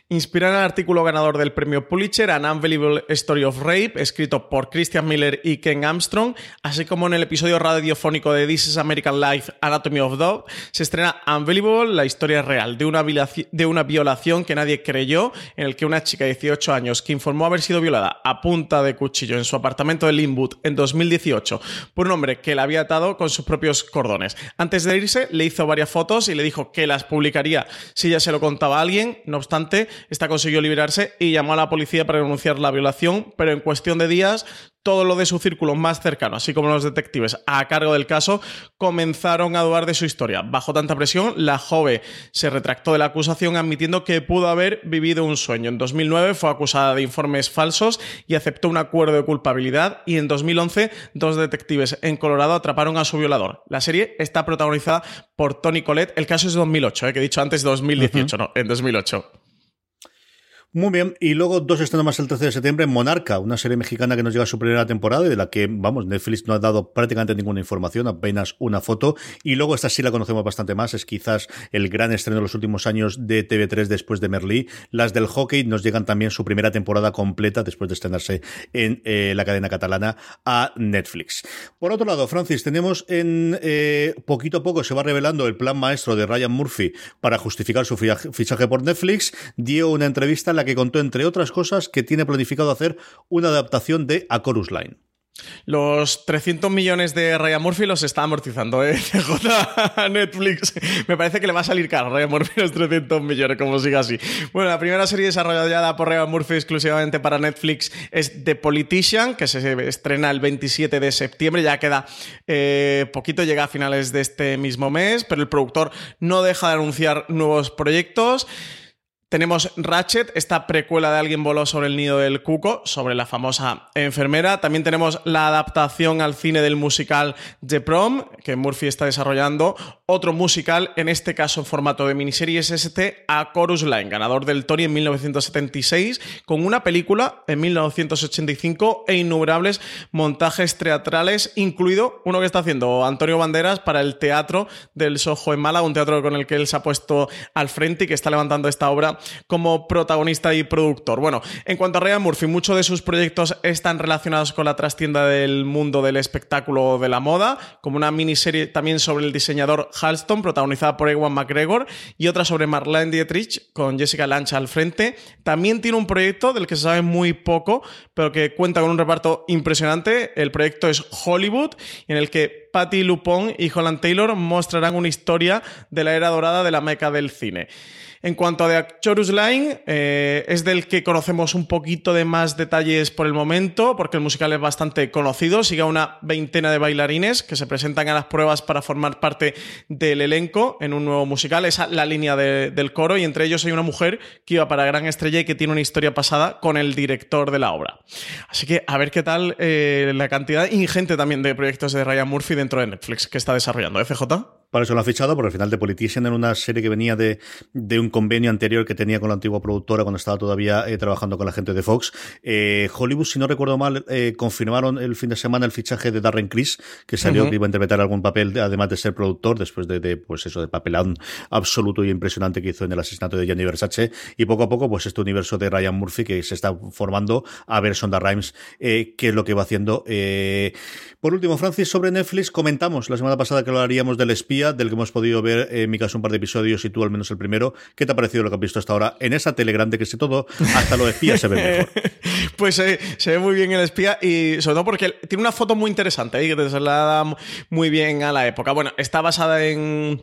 Inspira en el artículo ganador del premio Pulitzer, An Unbelievable Story of Rape, escrito por Christian Miller y Ken Armstrong, así como en el episodio radiofónico de This is American Life, Anatomy of Dog, se estrena Unbelievable, la historia real de una, de una violación que nadie creyó, en el que una chica de 18 años que informó haber sido violada a punta de cuchillo en su apartamento de Linwood en 2018 por un hombre que la había atado con sus propios cordones. Antes de irse, le hizo varias fotos y le dijo que las publicaría si ya se lo contaba a alguien, no obstante, esta consiguió liberarse y llamó a la policía para denunciar la violación, pero en cuestión de días todo lo de su círculo más cercano, así como los detectives a cargo del caso, comenzaron a dudar de su historia. Bajo tanta presión, la joven se retractó de la acusación admitiendo que pudo haber vivido un sueño. En 2009 fue acusada de informes falsos y aceptó un acuerdo de culpabilidad y en 2011 dos detectives en Colorado atraparon a su violador. La serie está protagonizada por Tony Collette. El caso es de 2008, eh, que he dicho antes 2018, no, en 2008. Muy bien, y luego dos estrenos más el 13 de septiembre, Monarca, una serie mexicana que nos llega a su primera temporada y de la que, vamos, Netflix no ha dado prácticamente ninguna información, apenas una foto, y luego esta sí la conocemos bastante más, es quizás el gran estreno de los últimos años de TV3 después de Merlí. Las del hockey nos llegan también su primera temporada completa después de estrenarse en eh, la cadena catalana a Netflix. Por otro lado, Francis, tenemos en eh, poquito a poco se va revelando el plan maestro de Ryan Murphy para justificar su fichaje por Netflix, dio una entrevista en la que contó, entre otras cosas, que tiene planificado hacer una adaptación de A Chorus Line. Los 300 millones de Ryan Murphy los está amortizando, ¿eh? CJ Netflix. Me parece que le va a salir caro Ryan Murphy los 300 millones, como siga así. Bueno, la primera serie desarrollada por Ryan Murphy exclusivamente para Netflix es The Politician, que se estrena el 27 de septiembre. Ya queda eh, poquito, llega a finales de este mismo mes, pero el productor no deja de anunciar nuevos proyectos. Tenemos Ratchet, esta precuela de Alguien voló sobre el nido del cuco, sobre la famosa enfermera. También tenemos la adaptación al cine del musical The Prom, que Murphy está desarrollando. Otro musical, en este caso en formato de miniserie, es este A Chorus Line, ganador del Tony en 1976, con una película en 1985 e innumerables montajes teatrales, incluido uno que está haciendo Antonio Banderas para el Teatro del Soho en Málaga, un teatro con el que él se ha puesto al frente y que está levantando esta obra como protagonista y productor. Bueno, en cuanto a Ryan Murphy, muchos de sus proyectos están relacionados con la trastienda del mundo del espectáculo de la moda, como una miniserie también sobre el diseñador Halston, protagonizada por Ewan McGregor, y otra sobre Marlene Dietrich, con Jessica Lange al frente. También tiene un proyecto del que se sabe muy poco, pero que cuenta con un reparto impresionante. El proyecto es Hollywood, en el que Patty Lupon y Holland Taylor mostrarán una historia de la era dorada de la meca del cine. En cuanto a The Actor's Line, eh, es del que conocemos un poquito de más detalles por el momento, porque el musical es bastante conocido. Sigue a una veintena de bailarines que se presentan a las pruebas para formar parte del elenco en un nuevo musical. Esa es la línea del coro, y entre ellos hay una mujer que iba para Gran Estrella y que tiene una historia pasada con el director de la obra. Así que a ver qué tal eh, la cantidad ingente también de proyectos de Ryan Murphy dentro de Netflix que está desarrollando. ¿FJ? Para eso lo ha fichado, porque al final de Politician era una serie que venía de, de, un convenio anterior que tenía con la antigua productora cuando estaba todavía eh, trabajando con la gente de Fox. Eh, Hollywood, si no recuerdo mal, eh, confirmaron el fin de semana el fichaje de Darren Criss, que salió que iba a interpretar algún papel, además de ser productor, después de, de, pues eso, de papelón absoluto y impresionante que hizo en el asesinato de Gianni Versace. Y poco a poco, pues este universo de Ryan Murphy que se está formando, a ver Sonda Rhimes, qué es lo que va haciendo. por último, Francis, sobre Netflix, comentamos la semana pasada que lo haríamos del espía del que hemos podido ver, en mi caso, un par de episodios y tú al menos el primero. ¿Qué te ha parecido lo que has visto hasta ahora en esa tele grande que sé todo, hasta lo espía se ve mejor? pues eh, se ve muy bien el espía y sobre todo porque tiene una foto muy interesante ahí que te traslada muy bien a la época. Bueno, está basada en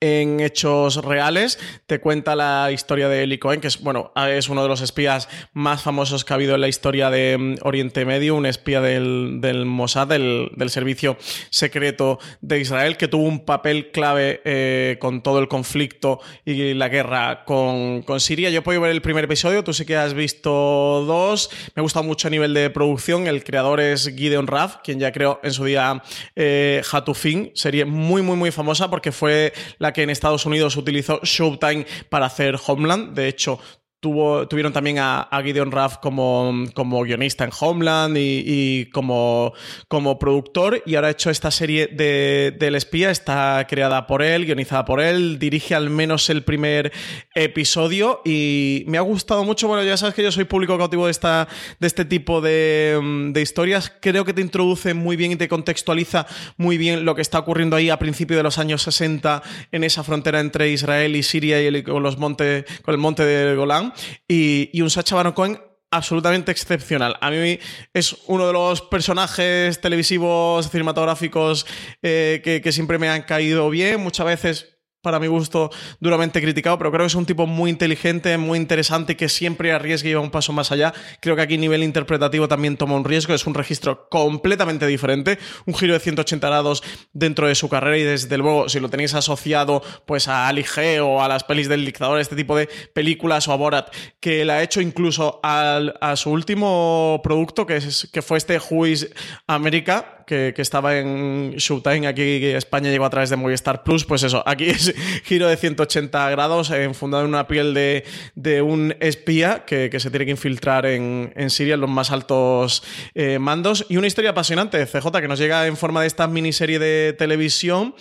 en hechos reales. Te cuenta la historia de Eli Cohen, que es, bueno, es uno de los espías más famosos que ha habido en la historia de mm, Oriente Medio, un espía del, Mossad, del, del, servicio secreto de Israel, que tuvo un papel clave eh, con todo el conflicto y la guerra con, con, Siria. Yo he podido ver el primer episodio, tú sí que has visto dos. Me ha gustado mucho a nivel de producción. El creador es Gideon Raff, quien ya creó en su día eh, Hatufin, serie muy, muy, muy famosa porque fue la que en Estados Unidos utilizó Showtime para hacer Homeland. De hecho, tuvieron también a, Gideon Raff como, como, guionista en Homeland y, como, como, productor. Y ahora ha hecho esta serie de, del espía, está creada por él, guionizada por él, dirige al menos el primer episodio. Y me ha gustado mucho, bueno ya sabes que yo soy público cautivo de, esta, de este tipo de, de historias, creo que te introduce muy bien y te contextualiza muy bien lo que está ocurriendo ahí a principios de los años 60 en esa frontera entre Israel y Siria y con, los montes, con el monte de Golán y, un Sacha Baron Cohen absolutamente excepcional. A mí es uno de los personajes televisivos, cinematográficos eh, que, que, siempre me han caído bien. Muchas veces para mi gusto, duramente criticado, pero creo que es un tipo muy inteligente, muy interesante, que siempre arriesga y va un paso más allá. Creo que aquí a nivel interpretativo también toma un riesgo, es un registro completamente diferente, un giro de 180 grados dentro de su carrera y desde luego, si lo tenéis asociado pues a Ali G o a las pelis del dictador, este tipo de películas o a Borat, que la ha hecho incluso al, a su último producto, que, es, que fue este Juiz América, que, estaba en Showtime, aquí España llegó a través de Movistar Plus, pues eso, aquí es giro de 180 grados, enfundado en una piel de, un espía que, se tiene que infiltrar en, Siria en los más altos eh, mandos. Y una historia apasionante, CJ, que nos llega en forma de esta miniserie de televisión.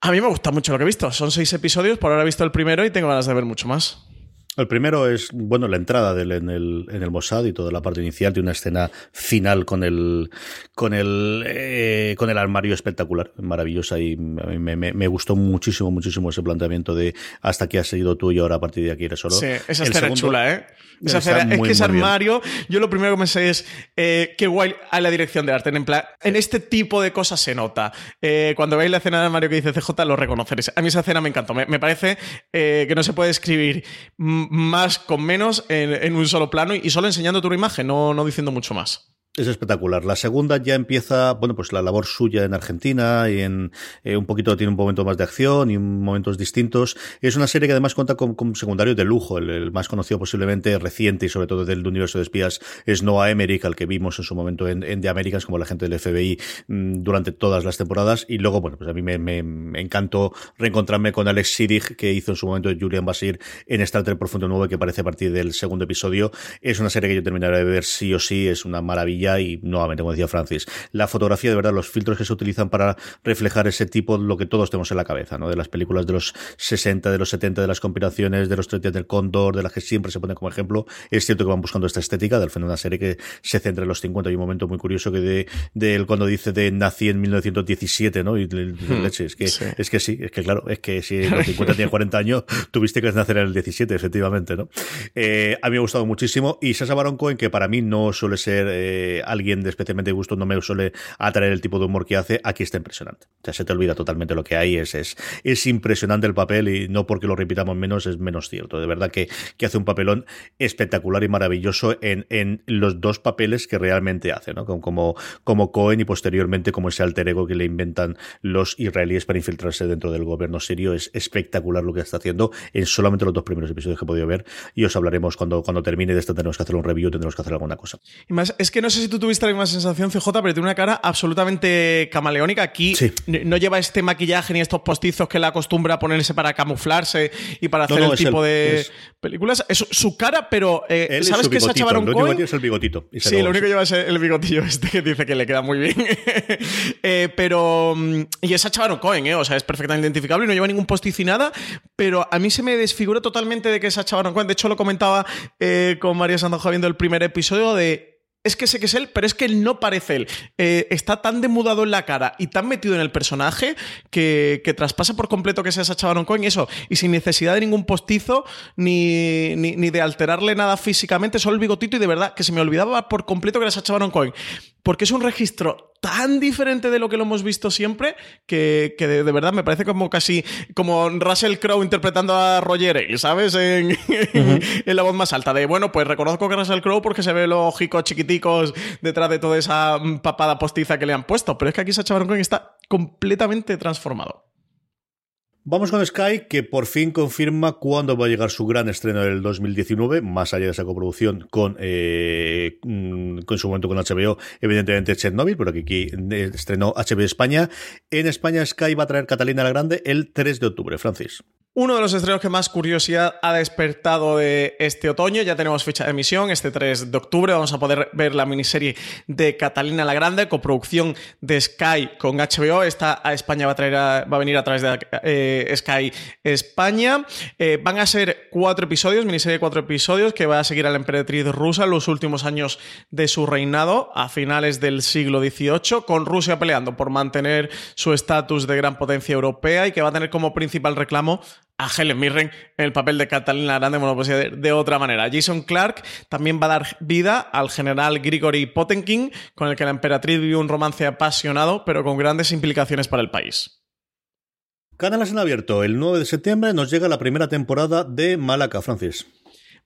A mí me gusta mucho lo que he visto. Son seis episodios, por ahora he visto el primero y tengo ganas de ver mucho más. El primero es, bueno, la entrada del, en, el, en el Mossad y toda la parte inicial de una escena final con el, con el, eh, con el armario espectacular, maravillosa y me, me, me, gustó muchísimo, muchísimo ese planteamiento de hasta que has seguido tú y ahora a partir de aquí eres solo. Sí, esa escena es chula, ¿eh? Esa escena, es que ese armario, yo lo primero que pensé es eh, qué guay a la dirección de arte. En, plan, en este tipo de cosas se nota. Eh, cuando veis la escena del armario que dice CJ, lo reconoceréis. A mí esa escena me encantó. Me, me parece eh, que no se puede escribir más con menos en, un solo plano y solo enseñando tu imagen, no, no diciendo mucho más. Es espectacular. La segunda ya empieza, bueno, pues la labor suya en Argentina y en eh, un poquito tiene un momento más de acción y momentos distintos. Es una serie que además cuenta con, con secundarios de lujo. El, más conocido posiblemente reciente y sobre todo del universo de espías es Noah Emmerich, al que vimos en su momento en, The Americans como la gente del FBI mmm, durante todas las temporadas. Y luego, bueno, pues a mí me, encantó reencontrarme con Alex Sidig, que hizo en su momento Julian Basir en Star Trek Profundo 9, que parece a partir del segundo episodio. Es una serie que yo terminaré de ver sí o sí, es una maravilla y nuevamente, como decía Francis, la fotografía, de verdad, los filtros que se utilizan para reflejar ese tipo, lo que todos tenemos en la cabeza, ¿no? De las películas de los 60, de los 70, de las conspiraciones, de los 30 del Cóndor, de las que siempre se pone como ejemplo. Es cierto que van buscando esta estética, del final una serie que se centra en los 50. Hay un momento muy curioso que de, de él cuando dice de nací en 1917, ¿no? Y hmm, leche, es que, sí. es que sí, es que claro, es que si en los 50 tiene 40 años, tuviste que nacer en el 17, efectivamente, ¿no? Eh, a mí me ha gustado muchísimo. Y Sasha Baron Cohen, que para mí no suele ser eh, alguien de especialmente gusto, no me suele atraer el tipo de humor que hace, aquí está impresionante. O sea, se te olvida totalmente lo que hay, es, es, es impresionante el papel y no porque lo repitamos menos es menos cierto. De verdad que, que hace un papelón espectacular y maravilloso en, en los dos papeles que realmente hace, ¿no? Como, como Cohen y posteriormente como ese alter ego que le inventan los israelíes para infiltrarse dentro del gobierno sirio. Es espectacular lo que está haciendo en solamente los dos primeros episodios que he podido ver y os hablaremos cuando, cuando termine de esto. Tenemos que hacer un review, tendremos que hacer alguna cosa. Y más, es que no sé si tú tuviste la misma sensación, CJ, pero tiene una cara absolutamente camaleónica. Aquí sí. no lleva este maquillaje ni estos postizos que le acostumbra a ponerse para camuflarse y para hacer no, no, el tipo de es... películas. Es su cara, pero eh, ¿sabes que Sacha Baron? Lo único que es el bigotito. sí, lo, lo único que lleva es el bigotillo este que dice que le queda muy bien. eh, pero. mm, Y es Sacha Baron Cohen, ¿eh? O sea, es perfectamente identificable y no lleva ningún postiz y nada. Pero a mí se me desfigura totalmente de que es Sacha Baron Cohen. De hecho, lo comentaba eh, con María Sandoja viendo el primer episodio de es que sé que es él, pero es que él no parece él. Eh, está tan demudado en la cara y tan metido en el personaje que, traspasa por completo que sea Sacha Baron Cohen y eso. Y sin necesidad de ningún postizo ni, ni, ni, de alterarle nada físicamente, solo el bigotito y de verdad que se me olvidaba por completo que era Sacha Baron Cohen. Porque es un registro tan diferente de lo que lo hemos visto siempre que, que de, de, verdad me parece como casi como Russell Crowe interpretando a Roger Ailes, ¿sabes? En, uh -huh. en, la voz más alta de, bueno, pues reconozco que Russell Crowe porque se ve los ojicos chiquiticos detrás de toda esa papada postiza que le han puesto, pero es que aquí Sacha Baron Cohen está completamente transformado. Vamos con Sky, que por fin confirma cuándo va a llegar su gran estreno del 2019, más allá de esa coproducción con, eh, con su momento con HBO, evidentemente Chernobyl, pero que aquí estrenó HBO España. En España Sky va a traer Catalina la Grande el 3 de octubre. Francis. Uno de los estrenos que más curiosidad ha despertado de este otoño, ya tenemos fecha de emisión, este 3 de octubre. Vamos a poder ver la miniserie de Catalina la Grande, coproducción de Sky con HBO, esta a España va a, traer va a venir a través de eh, Sky España, eh, van a ser cuatro episodios, miniserie de cuatro episodios que va a seguir a la emperatriz rusa en los últimos años de su reinado, a finales del siglo XVIII, con Rusia peleando por mantener su estatus de gran potencia europea y que va a tener como principal reclamo a Helen Mirren en el papel de Catalina Grande, bueno, pues de, de, otra manera. Jason Clark también va a dar vida al general Grigory Potenkin, con el que la emperatriz vivió un romance apasionado, pero con grandes implicaciones para el país. Canales en abierto. El 9 de septiembre nos llega la primera temporada de Malaca, Francis.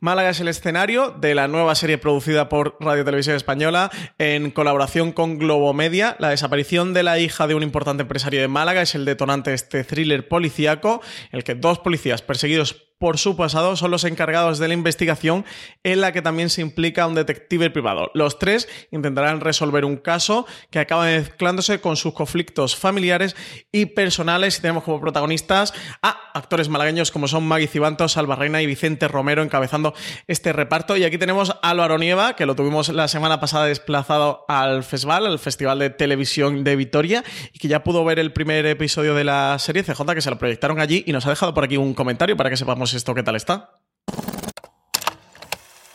Málaga es el escenario de la nueva serie producida por Radio Televisión Española en colaboración con Globo Media. La desaparición de la hija de un importante empresario de Málaga es el detonante de este thriller policíaco, en el que dos policías perseguidos por su pasado son los encargados de la investigación en la que también se implica un detective privado. Los tres intentarán resolver un caso que acaba mezclándose con sus conflictos familiares y personales y tenemos como protagonistas a actores malagueños como son Maggie Cibanto, Salva Reina y Vicente Romero encabezando este reparto y aquí tenemos a Álvaro Nieva que lo tuvimos la semana pasada desplazado al festival, al Festival de Televisión de Vitoria y que ya pudo ver el primer episodio de la serie CJ que se lo proyectaron allí y nos ha dejado por aquí un comentario para que sepamos esto qué tal está.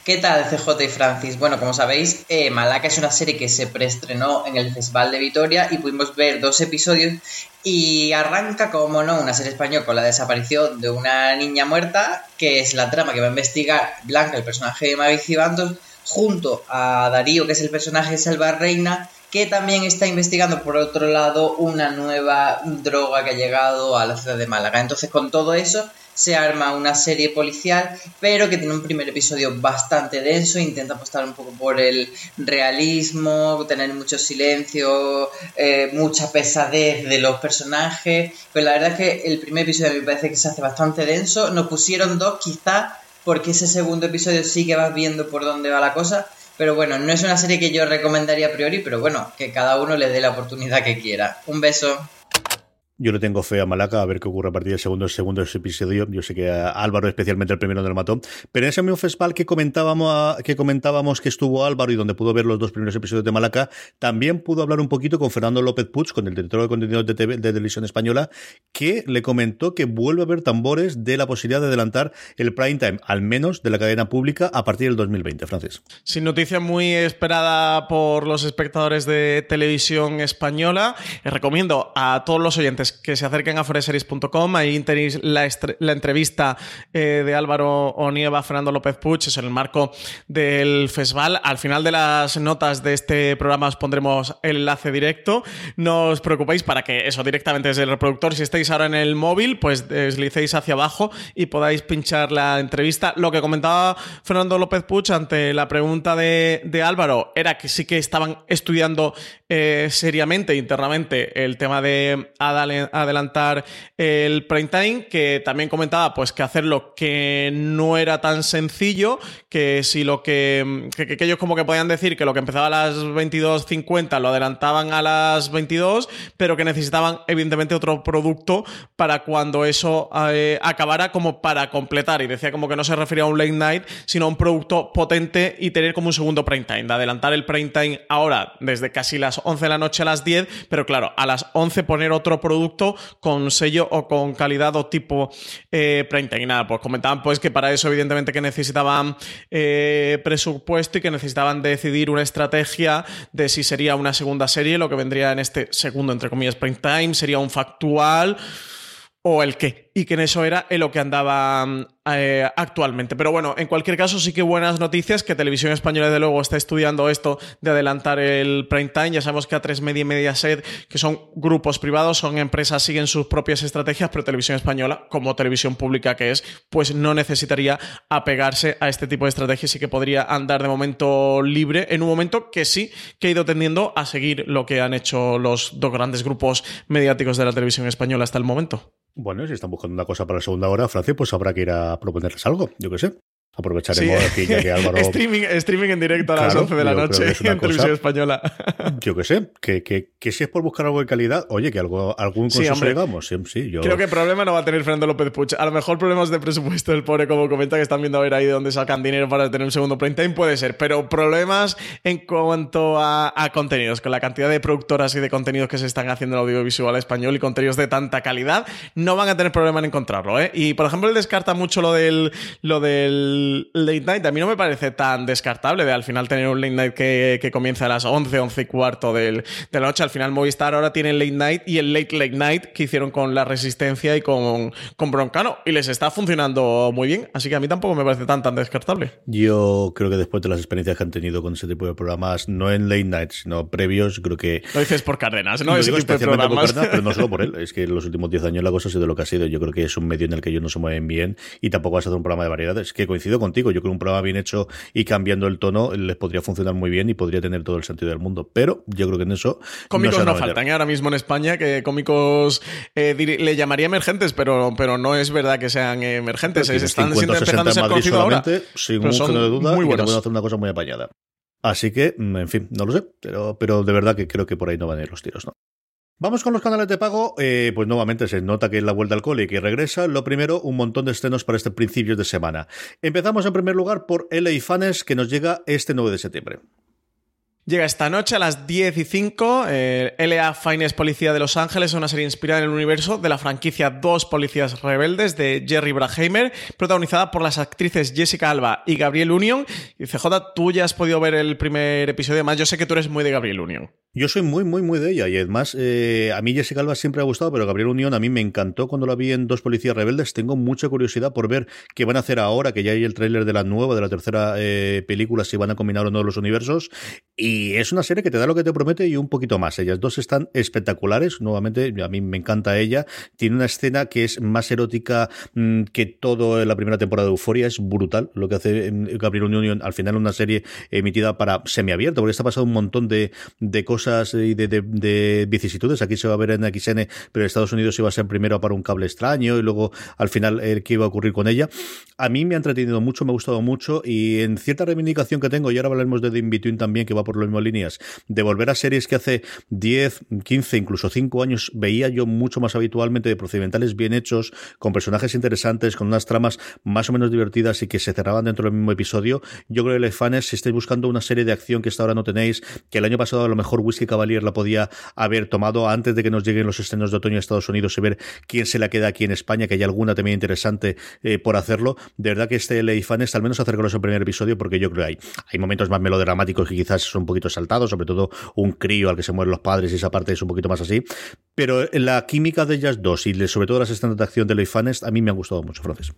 ¿Qué tal, CJ y Francis? Bueno, como sabéis, eh, Malaca es una serie que se preestrenó en el Festival de Vitoria y pudimos ver dos episodios y arranca, como no, una serie española con la desaparición de una niña muerta, que es la trama que va a investigar Blanca, el personaje de Mavi Cibantos, junto a Darío, que es el personaje de Selva Reina, que también está investigando por otro lado una nueva droga que ha llegado a la ciudad de Málaga. Entonces con todo eso se arma una serie policial, pero que tiene un primer episodio bastante denso, intenta apostar un poco por el realismo, tener mucho silencio, eh, mucha pesadez de los personajes, pero la verdad es que el primer episodio me parece que se hace bastante denso, nos pusieron dos quizá porque ese segundo episodio sí que vas viendo por dónde va la cosa, pero bueno, no es una serie que yo recomendaría a priori, pero bueno, que cada uno le dé la oportunidad que quiera. Un beso. Yo le tengo fe a Malaca, a ver qué ocurre a partir del segundo, segundo episodio. Yo sé que Álvaro, especialmente el primero, no lo mató. Pero en ese mismo festival que comentábamos, que comentábamos que estuvo Álvaro y donde pudo ver los dos primeros episodios de Malaca, también pudo hablar un poquito con Fernando López Puig, con el director de contenidos de, de televisión española, que le comentó que vuelve a haber tambores de la posibilidad de adelantar el prime time, al menos de la cadena pública, a partir del 2020, Francis. Sin noticia muy esperada por los espectadores de televisión española. Les recomiendo a todos los oyentes que se acerquen a foreseries.com. Ahí tenéis la, entrevista eh, de Álvaro Onieva, Fernando López Puch, es en el marco del festival. Al final de las notas de este programa os pondremos el enlace directo. No os preocupéis para que eso directamente desde el reproductor, si estáis ahora en el móvil, pues deslicéis hacia abajo y podáis pinchar la entrevista. Lo que comentaba Fernando López Puch ante la pregunta de Álvaro era que sí que estaban estudiando eh, seriamente, internamente, el tema de adelantar el prime time, que también comentaba pues que hacerlo que no era tan sencillo, que si lo que, que, ellos como que podían decir que lo que empezaba a las 22.50 lo adelantaban a las 22, pero que necesitaban evidentemente otro producto para cuando eso eh, acabara como para completar. Y decía como que no se refería a un late night, sino a un producto potente y tener como un segundo prime time, de adelantar el prime time ahora desde casi las 11 de la noche a las 10, pero claro, a las 11 poner otro producto con sello o con calidad o tipo eh, nada, pues comentaban pues que para eso evidentemente que necesitaban eh, presupuesto y que necesitaban decidir una estrategia de si sería una segunda serie, lo que vendría en este segundo, entre comillas, print time, sería un factual o el qué. Y que en eso era en lo que andaba mm, eh, actualmente. Pero bueno, en cualquier caso, sí que buenas noticias que Televisión Española, de luego, está estudiando esto de adelantar el prime time. Ya sabemos que a 3 Media y Mediaset, que son grupos privados, son empresas, siguen sus propias estrategias, pero Televisión Española, como televisión pública que es, pues no necesitaría apegarse a este tipo de estrategias y que podría andar de momento libre en un momento que sí que ha ido tendiendo a seguir lo que han hecho los dos grandes grupos mediáticos de la televisión española hasta el momento. Bueno, si están buscando una cosa para la segunda hora, Francia, pues habrá que ir a proponerles algo, yo qué sé. Aprovecharemos aquí ya que Álvaro. streaming, streaming en directo a las 11 de la noche en televisión española. yo qué sé, que, que, que, si es por buscar algo de calidad, oye, que algo, algún consenso sí, llegamos. Sí, yo... Creo que problema no va a tener Fernando López Puch. A lo mejor problemas de presupuesto del pobre, como comenta, que están viendo a ver ahí de dónde sacan dinero para tener un segundo prime time, puede ser. Pero problemas en cuanto a, a, contenidos, con la cantidad de productoras y de contenidos que se están haciendo en audiovisual español y contenidos de tanta calidad, no van a tener problema en encontrarlo. ¿eh? Y por ejemplo, él descarta mucho lo del, lo del late night a mí no me parece tan descartable de al final tener un late night que, que comienza a las 11, 11 y cuarto del, de la noche. Al final Movistar ahora tiene el late night y el late late night que hicieron con La Resistencia y con, con Broncano y les está funcionando muy bien. Así que a mí tampoco me parece tan tan descartable. Yo creo que después de las experiencias que han tenido con ese tipo de programas, no en late night, sino previos, creo que... Lo dices por Cárdenas, ¿no? Ese tipo de programas. Cárdenas, pero no solo por él. Es que en los últimos 10 años la cosa ha sido lo que ha sido. Yo creo que es un medio en el que ellos no se mueven bien y tampoco vas a hacer un programa de variedades. Que coincido contigo. Yo creo que un programa bien hecho y cambiando el tono les podría funcionar muy bien y podría tener todo el sentido del mundo. Pero yo creo que en eso. Cómicos no, no faltan ¿eh? ahora mismo en España, que cómicos eh, le llamaría emergentes, pero, pero no es verdad que sean emergentes. Pues están 50, empezando a ser conocidos ahora. Sin pero un de duda, muy y buenos. pueden hacer una cosa muy apañada. Así que, mm, en fin, no lo sé, pero, pero de verdad que creo que por ahí no van a ir los tiros, ¿no? Vamos con los canales de pago. Eh, pues nuevamente se nota que es la vuelta al cole y que regresa. Lo primero, un montón de estrenos para este principio de semana. Empezamos en primer lugar por LA Fans, que nos llega este 9 de septiembre. Llega esta noche a las 10 y 5. Eh, LA Fines Policía de Los Ángeles, una serie inspirada en el universo de la franquicia Dos Policías Rebeldes de Jerry Braheimer, protagonizada por las actrices Jessica Alba y Gabriel Union. Y CJ, tú ya has podido ver el primer episodio. Además, yo sé que tú eres muy de Gabriel Union. Yo soy muy, muy, muy de ella. Y además, eh, a mí Jessica Alba siempre ha gustado, pero Gabriel Unión a mí me encantó cuando la vi en Dos Policías Rebeldes. Tengo mucha curiosidad por ver qué van a hacer ahora, que ya hay el tráiler de la nueva, de la tercera eh, película, si van a combinar o no los universos. Y es una serie que te da lo que te promete y un poquito más. Ellas dos están espectaculares. Nuevamente, a mí me encanta ella. Tiene una escena que es más erótica mm, que todo en la primera temporada de Euforia. Es brutal lo que hace Gabriel Union al final una serie emitida para semiabierto, porque está pasando un montón de, de cosas y de, de, vicisitudes. Aquí se va a ver en XN, pero en Estados Unidos iba a ser primero para un cable extraño y luego al final el qué iba a ocurrir con ella. A mí me ha entretenido mucho, me ha gustado mucho y en cierta reivindicación que tengo, y ahora hablaremos de The In-Between también, que va por las mismas líneas, de volver a series que hace 10, 15, incluso 5 años veía yo mucho más habitualmente de procedimentales bien hechos, con personajes interesantes, con unas tramas más o menos divertidas y que se cerraban dentro del mismo episodio. Yo creo que les fans, si estáis buscando una serie de acción que hasta ahora no tenéis, que el año pasado a lo mejor Whisky Cavalier la podía haber tomado antes de que nos lleguen los estrenos de otoño a Estados Unidos y ver quién se la queda aquí en España, que hay alguna también interesante eh, por hacerlo. De verdad que este LA al menos acercarlos al primer episodio, porque yo creo que hay, hay momentos más melodramáticos que quizás un poquito saltados, sobre todo un crío al que se mueren los padres y esa parte es un poquito más así. Pero la química de ellas dos y sobre todo las escenas de acción de LA Fans, a mí me han gustado mucho, Francis.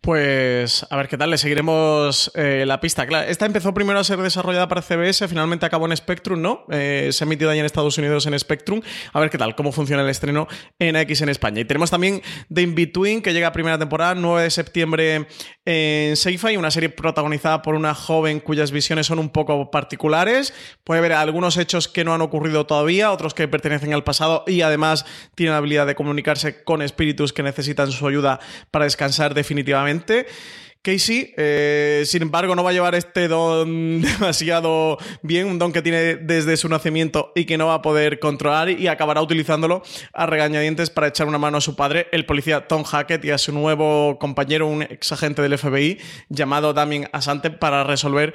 Pues a ver qué tal, le seguiremos eh, la pista. Claro, esta empezó primero a ser desarrollada para CBS, finalmente acabó en Spectrum, ¿no? Eh, se ha emitido ahí en Estados Unidos en Spectrum. A ver qué tal, cómo funciona el estreno en X en España. Y tenemos también The In-Between, que llega a primera temporada, 9 de septiembre en Sci-Fi, una serie protagonizada por una joven cuyas visiones son un poco particulares. Puede haber algunos hechos que no han ocurrido todavía, otros que pertenecen al pasado y además tienen la habilidad de comunicarse con espíritus que necesitan su ayuda para descansar definitivamente Casey, eh, sin embargo, no va a llevar este don demasiado bien, un don que tiene desde su nacimiento y que no va a poder controlar y acabará utilizándolo a regañadientes para echar una mano a su padre, el policía Tom Hackett, y a su nuevo compañero, un ex agente del FBI llamado Damien Asante, para resolver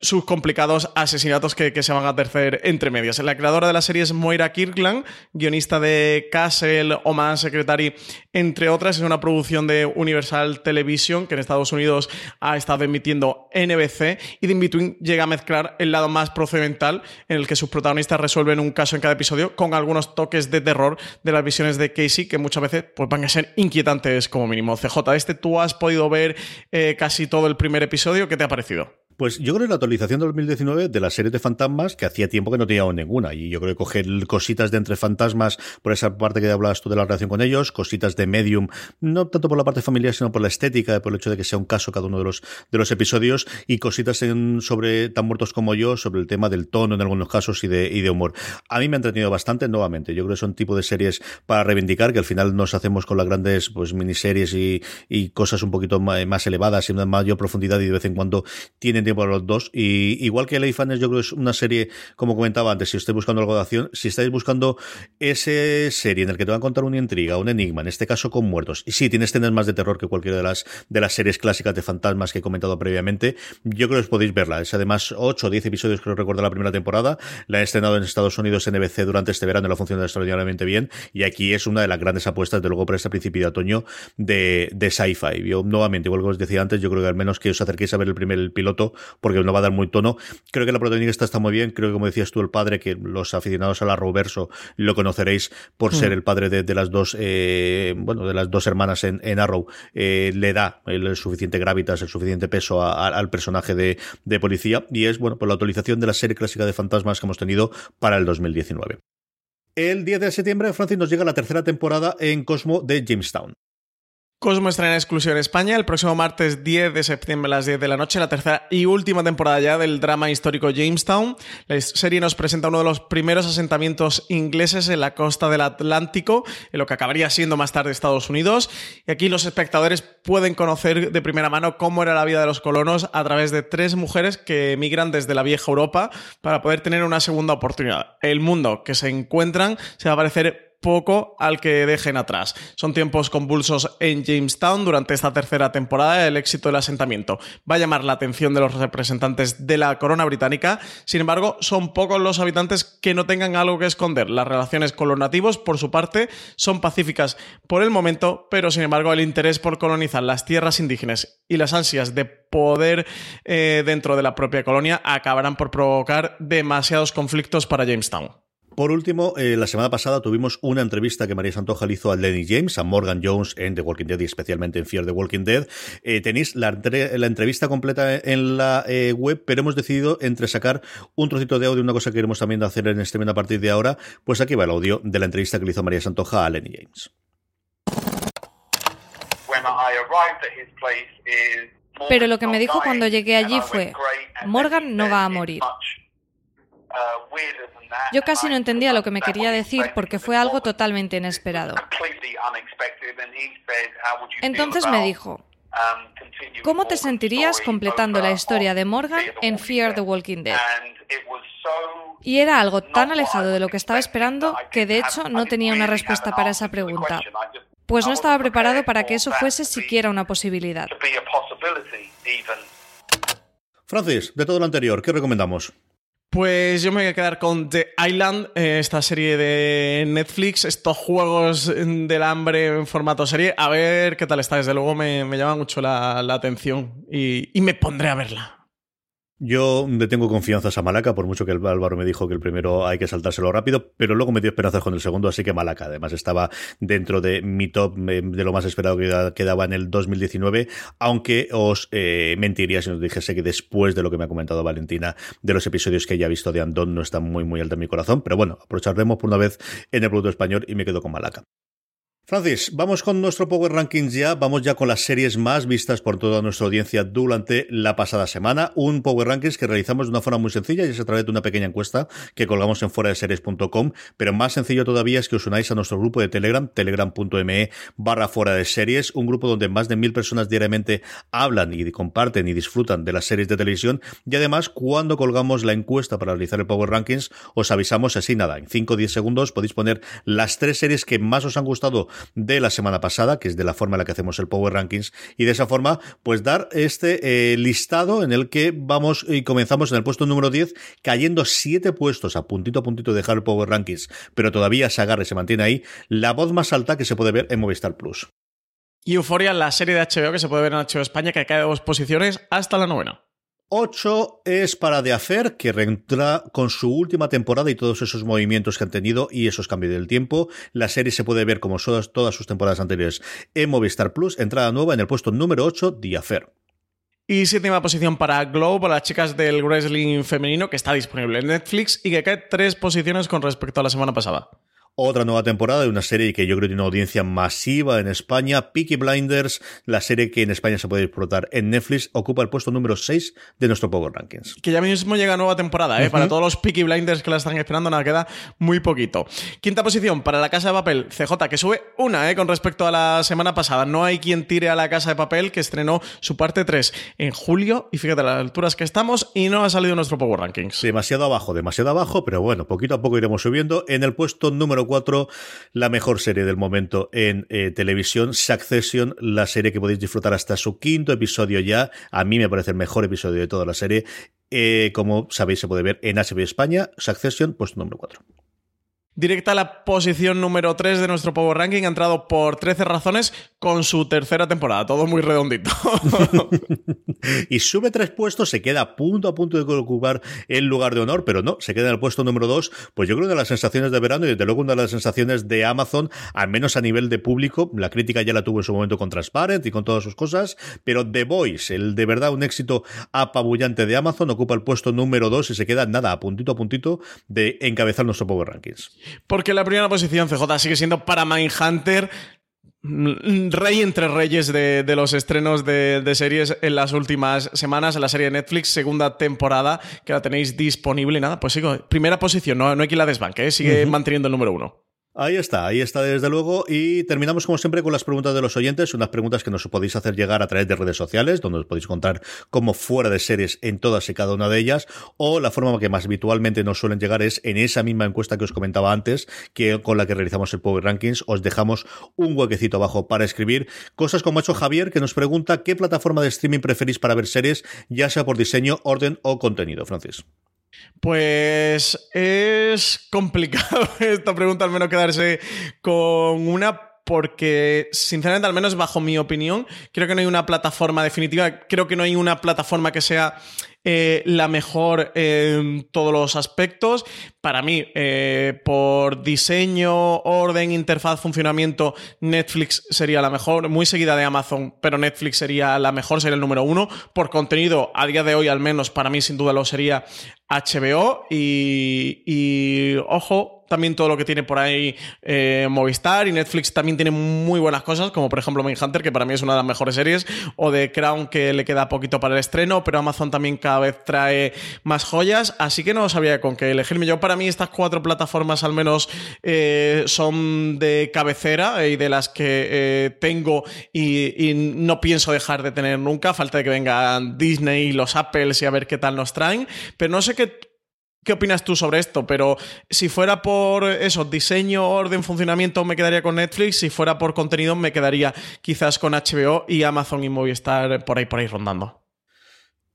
sus complicados asesinatos que, se van a tercer entre medias. La creadora de la serie es Moira Kirkland, guionista de Castle, Oman Secretary, entre otras. Es una producción de Universal Television que en Estados Unidos ha estado emitiendo NBC y The In-Between llega a mezclar el lado más procedimental en el que sus protagonistas resuelven un caso en cada episodio con algunos toques de terror de las visiones de Casey que muchas veces pues, van a ser inquietantes como mínimo. CJ, este tú has podido ver eh, casi todo el primer episodio. ¿Qué te ha parecido? Pues yo creo que la actualización de 2019 de la serie de fantasmas, que hacía tiempo que no teníamos ninguna, y yo creo que coger cositas de entre fantasmas por esa parte que hablabas tú de la relación con ellos, cositas de medium, no tanto por la parte familiar, sino por la estética, por el hecho de que sea un caso cada uno de los, de los episodios, y cositas sobre tan muertos como yo, sobre el tema del tono en algunos casos y de, y de humor. A mí me ha entretenido bastante, nuevamente. Yo creo que son tipo de series para reivindicar, que al final nos hacemos con las grandes pues miniseries y, y cosas un poquito más elevadas y una mayor profundidad y de vez en cuando tienen tiempo a los dos. Y igual que Fans, yo creo que es una serie, como comentaba antes, si estáis buscando algo de acción, si estáis buscando ese serie en el que te van a contar una intriga, un enigma, en este caso con muertos, y sí, tiene escenas más de terror que cualquiera de las, de las series clásicas de fantasmas que he comentado previamente, yo creo que podéis verla. Es además 8 o 10 episodios, creo recordar la primera temporada. La he estrenado en Estados Unidos en NBC durante este verano y la funciona extraordinariamente bien. Y aquí es una de las grandes apuestas, de luego, para este principio de otoño de, de sci-fi. Yo, nuevamente, igual que os decía antes, yo creo que al menos que os acerquéis a ver el primer piloto, porque no va a dar muy tono. Creo que la protagonista está muy bien. Creo que, como decías tú, el padre, que los aficionados a la Roverso lo conoceréis por ser mm. el padre de, las dos, eh, bueno, de las dos hermanas en, Arrow, eh, le da el, suficiente gravitas, el suficiente peso al personaje de, de policía. Y es, bueno, por la actualización de la serie clásica de fantasmas que hemos tenido para el 2019. El 10 de septiembre, Francis, nos llega la tercera temporada en Cosmo de Jamestown. Cosmo estrena en exclusión España el próximo martes 10 de septiembre a las 10 de la noche, la tercera y última temporada ya del drama histórico Jamestown. La serie nos presenta uno de los primeros asentamientos ingleses en la costa del Atlántico, en lo que acabaría siendo más tarde Estados Unidos. Y aquí los espectadores pueden conocer de primera mano cómo era la vida de los colonos a través de tres mujeres que emigran desde la vieja Europa para poder tener una segunda oportunidad. El mundo que se encuentran se va a parecer poco al que dejen atrás. Son tiempos convulsos en Jamestown durante esta tercera temporada. El éxito del asentamiento va a llamar la atención de los representantes de la corona británica. Sin embargo, son pocos los habitantes que no tengan algo que esconder. Las relaciones con los nativos, por su parte, son pacíficas por el momento, pero sin embargo el interés por colonizar las tierras indígenas y las ansias de poder eh, dentro de la propia colonia acabarán por provocar demasiados conflictos para Jamestown. Por último, eh, la semana pasada tuvimos una entrevista que María Santoja le hizo a Lenny James, a Morgan Jones en The Walking Dead y especialmente en Fear the Walking Dead. Eh, tenéis la, entrevista completa en la eh, web, pero hemos decidido entre sacar un trocito de audio, una cosa que queremos también hacer en este a partir de ahora. Pues aquí va el audio de la entrevista que le hizo María Santoja a Lenny James. Pero lo que me dijo cuando llegué allí fue, Morgan no va a morir. Yo casi no entendía lo que me quería decir porque fue algo totalmente inesperado. Entonces me dijo, ¿cómo te sentirías completando la historia de Morgan en Fear the Walking Dead? Y era algo tan alejado de lo que estaba esperando que de hecho no tenía una respuesta para esa pregunta pues no estaba preparado para que eso fuese siquiera una posibilidad. Francis, de todo lo anterior, ¿qué recomendamos? Pues yo me voy a quedar con The Island, eh, esta serie de Netflix, estos juegos del hambre en formato serie. A ver qué tal está, desde luego me, llama mucho la, atención y me pondré a verla. Yo le tengo confianza a Malaca, por mucho que el Álvaro me dijo que el primero hay que saltárselo rápido, pero luego me dio esperanzas con el segundo, así que Malaca además estaba dentro de mi top eh, de lo más esperado que quedaba en el 2019, aunque os eh, mentiría si os dijese que después de lo que me ha comentado Valentina, de los episodios que ya he visto de Andón, no está muy muy alto en mi corazón, pero bueno, aprovecharemos por una vez en el producto español y me quedo con Malaca. Francis, vamos con nuestro Power Rankings ya. Vamos ya con las series más vistas por toda nuestra audiencia durante la pasada semana. Un Power Rankings que realizamos de una forma muy sencilla y es a través de una pequeña encuesta que colgamos en fuera de series.com. Pero más sencillo todavía es que os unáis a nuestro grupo de Telegram, telegram.me barra fuera de series, un grupo donde más de mil personas diariamente hablan y comparten y disfrutan de las series de televisión. Y además, cuando colgamos la encuesta para realizar el Power Rankings, os avisamos así nada. En 5 o 10 segundos podéis poner las tres series que más os han gustado de la semana pasada, que es de la forma en la que hacemos el Power Rankings, y de esa forma, pues dar este eh, listado en el que vamos y comenzamos en el puesto número 10, cayendo siete puestos a puntito a puntito de dejar el Power Rankings, pero todavía se agarra y se mantiene ahí, la voz más alta que se puede ver en Movistar Plus. Y Euforia, la serie de HBO que se puede ver en HBO España, que cae de dos posiciones hasta la novena. 8 es para The Affair, que reentra con su última temporada y todos esos movimientos que han tenido y esos cambios del tiempo. La serie se puede ver como todas, todas sus temporadas anteriores en Movistar Plus. Entrada nueva en el puesto número 8, The Affair. Y séptima posición para Glow, para las chicas del wrestling femenino, que está disponible en Netflix y que cae tres posiciones con respecto a la semana pasada. Otra nueva temporada de una serie que yo creo que tiene una audiencia masiva en España, Peaky Blinders, la serie que en España se puede disfrutar en Netflix, ocupa el puesto número 6 de nuestro Power Rankings. Que ya mismo llega nueva temporada, ¿eh? Para todos los Peaky Blinders que la están esperando, nada, queda muy poquito. Quinta posición para la Casa de Papel, CJ, que sube una, ¿eh? Con respecto a la semana pasada. No hay quien tire a la Casa de Papel, que estrenó su parte 3 en julio, y fíjate las alturas que estamos, y no ha salido nuestro Power Rankings. Demasiado abajo, demasiado abajo, pero bueno, poquito a poco iremos subiendo. En el puesto número 4, la mejor serie del momento en eh, televisión, Succession, la serie que podéis disfrutar hasta su quinto episodio ya. A mí me parece el mejor episodio de toda la serie. Eh, como sabéis, se puede ver en HBO España, Succession, puesto número 4. Directa a la posición número 3 de nuestro Power Ranking, ha entrado por 13 razones con su tercera temporada, todo muy redondito. y sube tres puestos, se queda punto a punto de ocupar el lugar de honor, pero no, se queda en el puesto número 2. Pues yo creo una de las sensaciones de verano y desde luego una de las sensaciones de Amazon, al menos a nivel de público, la crítica ya la tuvo en su momento con Transparent y con todas sus cosas, pero The Voice, el de verdad un éxito apabullante de Amazon, ocupa el puesto número 2 y se queda nada, a puntito a puntito de encabezar nuestro Power Rankings. Porque la primera posición, CJ, sigue siendo para Mindhunter, mm, rey entre reyes de, los estrenos de, series en las últimas semanas, en la serie de Netflix, segunda temporada, que la tenéis disponible. Nada, pues sigo, primera posición, no, no hay que la desbanque, ¿eh? sigue manteniendo el número uno. Ahí está, ahí está desde luego. Y terminamos como siempre con las preguntas de los oyentes, unas preguntas que nos podéis hacer llegar a través de redes sociales, donde os podéis contar como fuera de series en todas y cada una de ellas, o la forma que más habitualmente nos suelen llegar es en esa misma encuesta que os comentaba antes, que con la que realizamos el Power Rankings, os dejamos un huequecito abajo para escribir cosas como ha hecho Javier, que nos pregunta qué plataforma de streaming preferís para ver series, ya sea por diseño, orden o contenido, Francis. Pues es complicado esta pregunta, al menos quedarse con una porque sinceramente, al menos bajo mi opinión, creo que no hay una plataforma definitiva, creo que no hay una plataforma que sea eh, la mejor en todos los aspectos. Para mí, eh, por diseño, orden, interfaz, funcionamiento, Netflix sería la mejor, muy seguida de Amazon, pero Netflix sería la mejor, sería el número uno. Por contenido, a día de hoy al menos, para mí sin duda lo sería HBO y, y ojo, también todo lo que tiene por ahí eh, Movistar y Netflix también tiene muy buenas cosas, como por ejemplo Mindhunter, que para mí es una de las mejores series, o de Crown, que le queda poquito para el estreno, pero Amazon también cada vez trae más joyas, así que no sabía con qué elegirme. Yo para mí estas cuatro plataformas al menos eh, son de cabecera y de las que eh, tengo y, y, no pienso dejar de tener nunca, falta de que vengan Disney y los Apples y a ver qué tal nos traen, pero no sé qué ¿Qué opinas tú sobre esto? Pero si fuera por eso, diseño, orden, funcionamiento, me quedaría con Netflix. Si fuera por contenido, me quedaría quizás con HBO y Amazon y Movistar por ahí, por ahí rondando.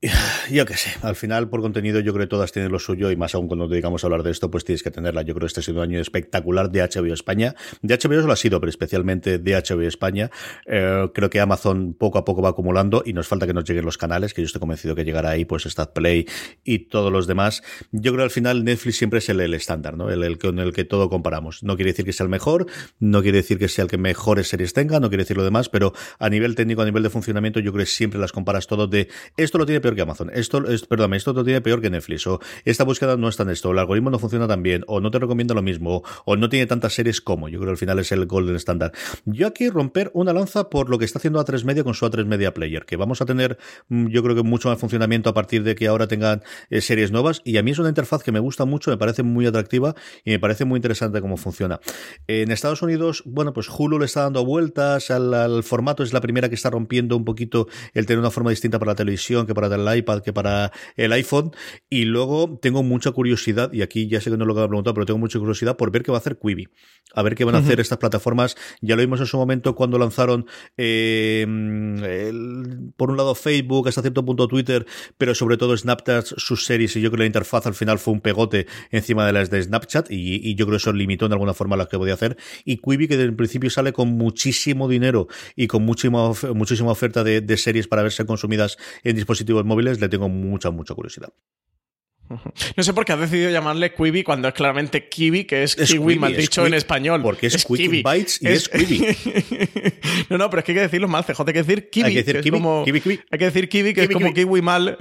Yo qué sé, al final por contenido yo creo que todas tienen lo suyo y más aún cuando dedicamos a hablar de esto pues tienes que tenerla. Yo creo que este ha sido un año espectacular de HBO España. De HBO lo ha sido, pero especialmente de HBO España. Eh, creo que Amazon poco a poco va acumulando y nos falta que nos lleguen los canales, que yo estoy convencido que llegará ahí pues Stat Play y todos los demás. Yo creo que al final Netflix siempre es el, estándar, ¿no? El, el con el que todo comparamos. No quiere decir que sea el mejor, no quiere decir que sea el que mejores series tenga, no quiere decir lo demás, pero a nivel técnico, a nivel de funcionamiento, yo creo que siempre las comparas todo de esto lo tiene peor que Amazon. Esto, es, perdón, esto lo tiene peor que Netflix. O esta búsqueda no está en esto. El algoritmo no funciona tan bien. O no te recomienda lo mismo. O no tiene tantas series como. Yo creo que al final es el golden standard. Yo aquí romper una lanza por lo que está haciendo A3 Media con su A3 Media Player. Que vamos a tener, mm, yo creo que mucho más funcionamiento a partir de que ahora tengan eh, series nuevas. Y a mí es una interfaz que me gusta mucho, me parece muy atractiva y me parece muy interesante cómo funciona. En Estados Unidos, bueno, pues Hulu le está dando vueltas al, formato. Es la primera que está rompiendo un poquito el tener una forma distinta para la televisión que para el iPad que para el iPhone. Y luego tengo mucha curiosidad, y aquí ya sé que no lo que me preguntado, pero tengo mucha curiosidad por ver qué va a hacer Quibi. A ver qué van a hacer estas plataformas. Ya lo vimos en su momento cuando lanzaron, eh, por un lado Facebook, hasta cierto punto Twitter, pero sobre todo Snapchat, sus series, y yo creo que la interfaz al final fue un pegote encima de las de Snapchat, y, yo creo que eso limitó en alguna forma las que podía hacer. Y Quibi, que desde el principio sale con muchísimo dinero y con muchísima, muchísima oferta de, de series para verse consumidas en dispositivos móviles, le tengo mucha, mucha curiosidad. No sé por qué has decidido llamarle Quibi cuando es claramente Kiwi, que es, kiwi mal dicho en español. Porque es, Quick Bites y es, Quibi. no, no, pero es que hay que decirlo mal, CJ. Hay que decir Kiwi. Hay que decir Kiwi, como... Kiwi, Hay que decir Kiwi, que es como Kiwi mal.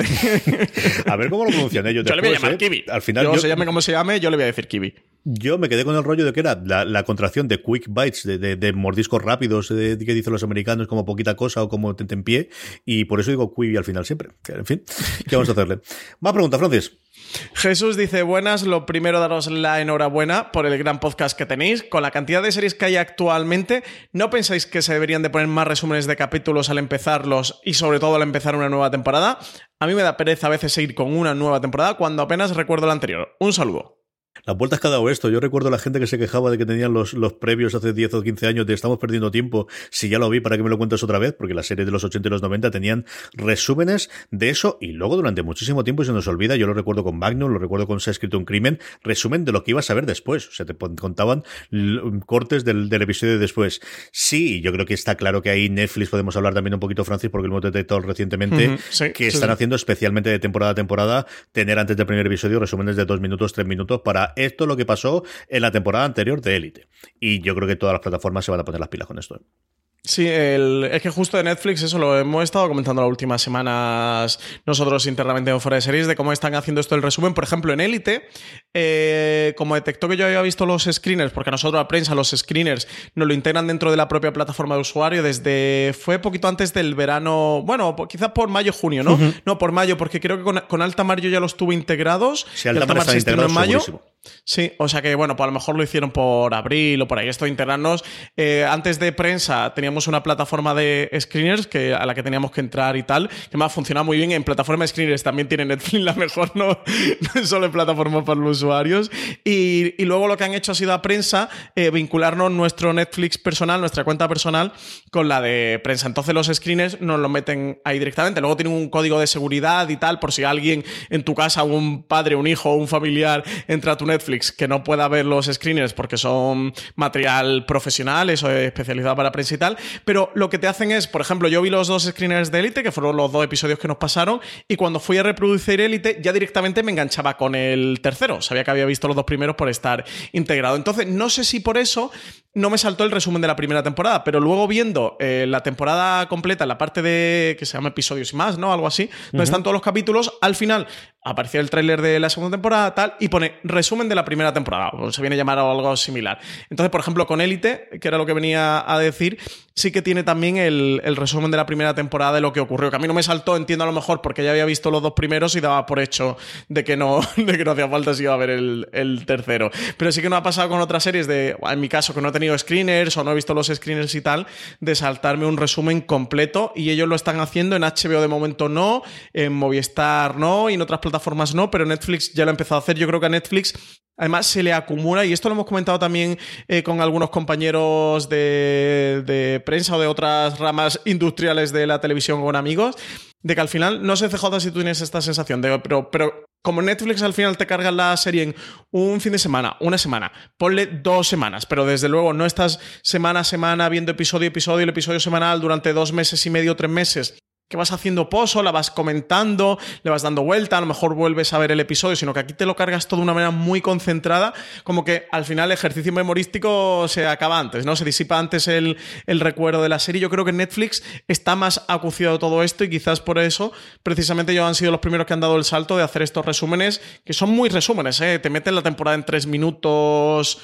a ver cómo lo pronuncian ellos. Yo le voy a llamar ¿eh? Kiwi. Al final. Yo, se llame como se llame, yo le voy a decir Kiwi. Yo me quedé con el rollo de que era la, contracción de quick bites, de, mordiscos rápidos, de, que dicen los americanos como poquita cosa o como en pie, y por eso digo Quibi al final siempre. En fin, ¿qué vamos a hacerle? Más pregunta, Francis. Jesús dice, buenas, lo primero daros la enhorabuena por el gran podcast que tenéis. Con la cantidad de series que hay actualmente, ¿no pensáis que se deberían de poner más resúmenes de capítulos al empezarlos y sobre todo al empezar una nueva temporada? A mí me da pereza a veces seguir con una nueva temporada cuando apenas recuerdo la anterior. Un saludo. Las vueltas que ha dado esto. Yo recuerdo a la gente que se quejaba de que tenían los, los previos hace 10 o 15 años de estamos perdiendo tiempo. Si ya lo vi, ¿para que me lo cuentes otra vez? Porque las series de los 80 y los 90 tenían resúmenes de eso y luego durante muchísimo tiempo y se nos olvida. Yo lo recuerdo con Magnum, lo recuerdo con Se ha escrito un crimen. Resumen de lo que ibas a ver después. O sea, te contaban cortes del, del episodio de después. Sí, yo creo que está claro que ahí Netflix podemos hablar también un poquito, Francis, porque lo hemos detectado recientemente, que están haciendo especialmente de temporada a temporada, tener antes del primer episodio resúmenes de dos minutos, tres minutos para esto lo que pasó en la temporada anterior de Elite. Y yo creo que todas las plataformas se van a poner las pilas con esto. Sí, es que justo de Netflix, eso lo hemos estado comentando las últimas semanas nosotros internamente en Fuera de Series, de cómo están haciendo esto el resumen. Por ejemplo, en Elite, eh, como detectó que yo había visto los screeners, porque a nosotros la prensa, los screeners, nos lo integran dentro de la propia plataforma de usuario desde. fue poquito antes del verano, bueno, quizás por mayo-junio, ¿no? No, por mayo, porque creo que con, Alta Mar yo ya los tuve integrados. Sí, Alta Mar se en mayo. Sí, o sea que bueno, pues a lo mejor lo hicieron por abril o por ahí, esto de internarnos. Eh, antes de prensa teníamos una plataforma de screeners que, a la que teníamos que entrar y tal, que más funciona muy bien. En plataforma de screeners también tiene Netflix la mejor, no, no solo en plataforma para los usuarios. Y, luego lo que han hecho ha sido a prensa eh, vincularnos nuestro Netflix personal, nuestra cuenta personal, con la de prensa. Entonces los screeners nos lo meten ahí directamente. Luego tienen un código de seguridad y tal, por si alguien en tu casa, un padre, un hijo un familiar entra a tu Netflix que no pueda ver los screeners porque son material profesional, eso es especializado para prensa y tal, pero lo que te hacen es, por ejemplo, yo vi los dos screeners de Elite, que fueron los dos episodios que nos pasaron, y cuando fui a reproducir Elite ya directamente me enganchaba con el tercero, sabía que había visto los dos primeros por estar integrado. Entonces, no sé si por eso no me saltó el resumen de la primera temporada, pero luego viendo eh, la temporada completa, la parte de que se llama episodios y más, ¿no? Algo así, donde están todos los capítulos, al final aparecía el tráiler de la segunda temporada, tal, y pone resumen de la primera temporada, o se viene a llamar algo similar. Entonces, por ejemplo, con Élite, que era lo que venía a decir, sí que tiene también el, resumen de la primera temporada de lo que ocurrió, que a mí no me saltó, entiendo a lo mejor, porque ya había visto los dos primeros y daba por hecho de que no, de que no hacía falta si iba a ver el, el tercero. Pero sí que no ha pasado con otras series de, en mi caso, que no he tenido screeners o no he visto los screeners y tal, de saltarme un resumen completo y ellos lo están haciendo en HBO de momento no, en Movistar no y en otras plataformas no, pero Netflix ya lo ha empezado a hacer. Yo creo que a Netflix Además, se le acumula, y esto lo hemos comentado también eh, con algunos compañeros de, prensa o de otras ramas industriales de la televisión con amigos, de que al final, no sé CJ si tú tienes esta sensación, de, pero, pero como Netflix al final te carga la serie en un fin de semana, una semana, ponle dos semanas, pero desde luego no estás semana a semana viendo episodio episodio, el episodio semanal durante dos meses y medio, tres meses que vas haciendo pozo, la vas comentando, le vas dando vuelta, a lo mejor vuelves a ver el episodio, sino que aquí te lo cargas todo de una manera muy concentrada, como que al final el ejercicio memorístico se acaba antes, ¿no? Se disipa antes el, recuerdo de la serie. Yo creo que Netflix está más acuciado todo esto y quizás por eso, precisamente ellos han sido los primeros que han dado el salto de hacer estos resúmenes, que son muy resúmenes, ¿eh? Te meten la temporada en tres minutos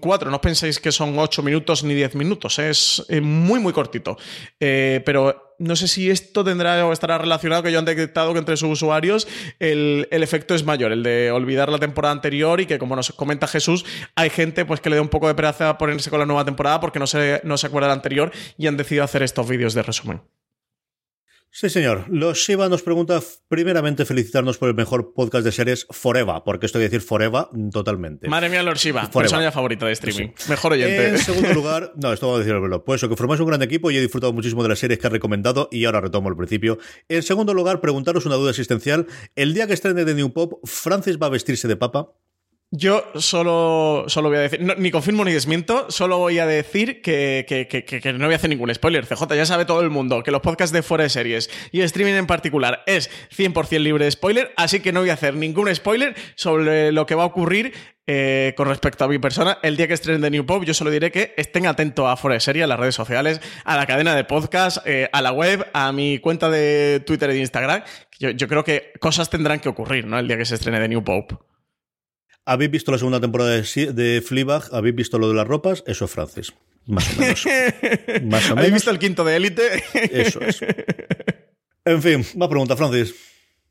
cuatro, no penséis que son ocho minutos ni diez minutos, ¿eh? es eh, muy, muy cortito. pero no sé si esto tendrá o estará relacionado, que yo han detectado que entre sus usuarios el, efecto es mayor, el de olvidar la temporada anterior y que, como nos comenta Jesús, hay gente pues, que le da un poco de pereza a ponerse con la nueva temporada porque no se, no se acuerda de la anterior y han decidido hacer estos vídeos de resumen. Sí, señor. Los Shiva nos pregunta primeramente felicitarnos por el mejor podcast de series Forever, porque esto quiere decir Forever totalmente. Madre mía, Lord Shiva, persona favorita de streaming. Mejor oyente. En segundo lugar, no, esto vamos a decirlo, pues que formáis un gran equipo y he disfrutado muchísimo de las series que ha recomendado y ahora retomo el principio. En segundo lugar, preguntaros una duda existencial. El día que estrene de New Pop, ¿Francis va a vestirse de papa? Yo solo, solo voy a decir, ni confirmo ni desmiento, solo voy a decir que, que, no voy a hacer ningún spoiler. CJ, ya sabe todo el mundo que los podcasts de fuera de series y streaming en particular es 100% libre de spoiler, así que no voy a hacer ningún spoiler sobre lo que va a ocurrir eh, con respecto a mi persona, el día que estrenen de New Pop, yo solo diré que estén atentos a Fuera de Serie, a las redes sociales, a la cadena de podcast, eh, a la web, a mi cuenta de Twitter de Instagram. Yo, creo que cosas tendrán que ocurrir, ¿no? El día que se estrene de New Pop. ¿Habéis visto la segunda temporada de, de Fleabag? ¿Habéis visto lo de las ropas? Eso es Francis. Más o menos. Más o menos. ¿Habéis visto el quinto de élite? Eso es. En fin, más pregunta, Francis.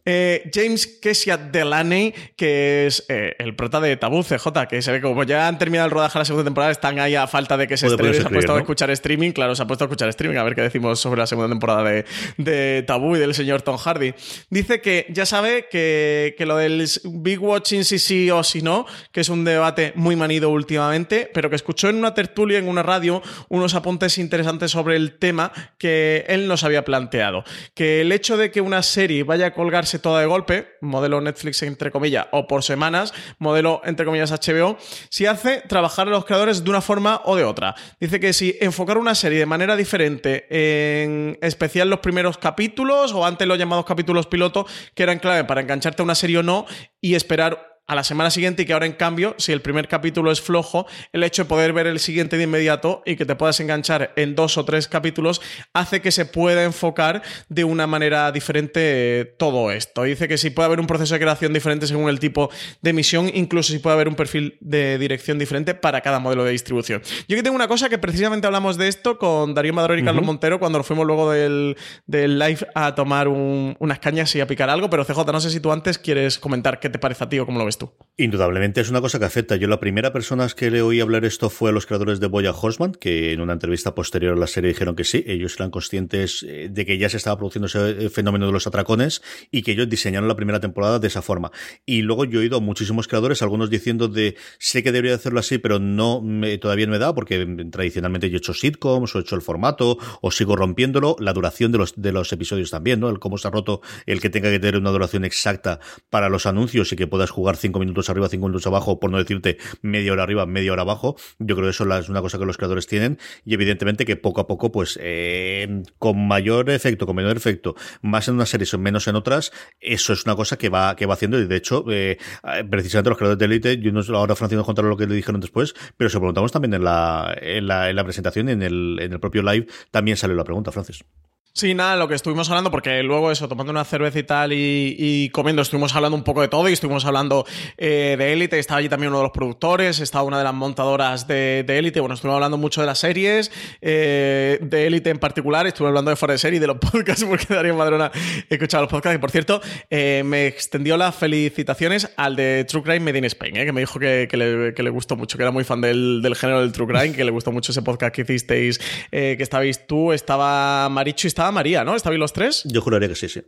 Eh, James Kesia Delaney, que es eh, el prota de Tabú CJ, que se ve como ya han terminado el rodaje de la segunda temporada, están ahí a falta de que se estrene. Se ha puesto a escuchar streaming, claro, se ha puesto a escuchar streaming, a ver qué decimos sobre la segunda temporada de, de Tabú y del señor Tom Hardy. Dice que ya sabe que, que lo del Big Watching si sí o si no, que es un debate muy manido últimamente, pero que escuchó en una tertulia, en una radio, unos apuntes interesantes sobre el tema que él nos había planteado. Que el hecho de que una serie vaya a colgarse todo de golpe, modelo Netflix entre comillas, o por semanas, modelo entre comillas HBO, si hace trabajar a los creadores de una forma o de otra. Dice que si enfocar una serie de manera diferente, en especial los primeros capítulos o antes los llamados capítulos piloto, que eran clave para engancharte a una serie o no, y esperar a la semana siguiente y que ahora en cambio, si el primer capítulo es flojo, el hecho de poder ver el siguiente de inmediato y que te puedas enganchar en dos o tres capítulos hace que se pueda enfocar de una manera diferente todo esto. Dice que si puede haber un proceso de creación diferente según el tipo de emisión, incluso si puede haber un perfil de dirección diferente para cada modelo de distribución. Yo que tengo una cosa que precisamente hablamos de esto con Darío Maduro y Carlos Montero cuando nos fuimos luego del, live a tomar unas cañas y a picar algo, pero CJ, no sé si tú antes quieres comentar qué te parece a ti o cómo lo ves Indudablemente es una cosa que afecta. Yo la primera persona que le oí hablar esto fue a los creadores de Boya Horseman, que en una entrevista posterior a la serie dijeron que sí, ellos eran conscientes eh, de que ya se estaba produciendo ese eh, fenómeno de los atracones y que ellos diseñaron la primera temporada de esa forma. Y luego yo he oído a muchísimos creadores, algunos diciendo de sé que debería hacerlo así, pero no me, todavía no me da porque tradicionalmente yo he hecho sitcoms o he hecho el formato o sigo rompiéndolo, la duración de los, de los episodios también, ¿no? El cómo se ha roto el que tenga que tener una duración exacta para los anuncios y que puedas jugar cinco cinco minutos arriba, cinco minutos abajo, por no decirte media hora arriba, media hora abajo. Yo creo que eso es una cosa que los creadores tienen y evidentemente que poco a poco, pues eh, con mayor efecto, con menor efecto, más en unas series o menos en otras, eso es una cosa que va, que va haciendo y de hecho, eh, precisamente los creadores de Elite, yo no ahora Francisco nos contará lo que le dijeron después, pero se preguntamos también en la, en la, en la presentación, en el, en el propio live, también salió la pregunta, Francis. Sí, nada, lo que estuvimos hablando, porque luego eso, tomando una cerveza y tal y, comiendo, estuvimos hablando un poco de todo y estuvimos hablando eh, de Élite, estaba allí también uno de los productores, estaba una de las montadoras de Élite, bueno, estuvimos hablando mucho de las series, eh, de Élite en particular, estuve hablando de fuera de serie y de los podcasts, porque Darío Madrona escuchado los podcasts, y por cierto, eh, me extendió las felicitaciones al de True Crime Made in Spain, que me dijo que, le, gustó mucho, que era muy fan del, del, género del True Crime, que le gustó mucho ese podcast que hicisteis, que estabais tú, estaba Marichu y estaba María, ¿no? ¿Estabais los tres? Yo juraría que sí, sí.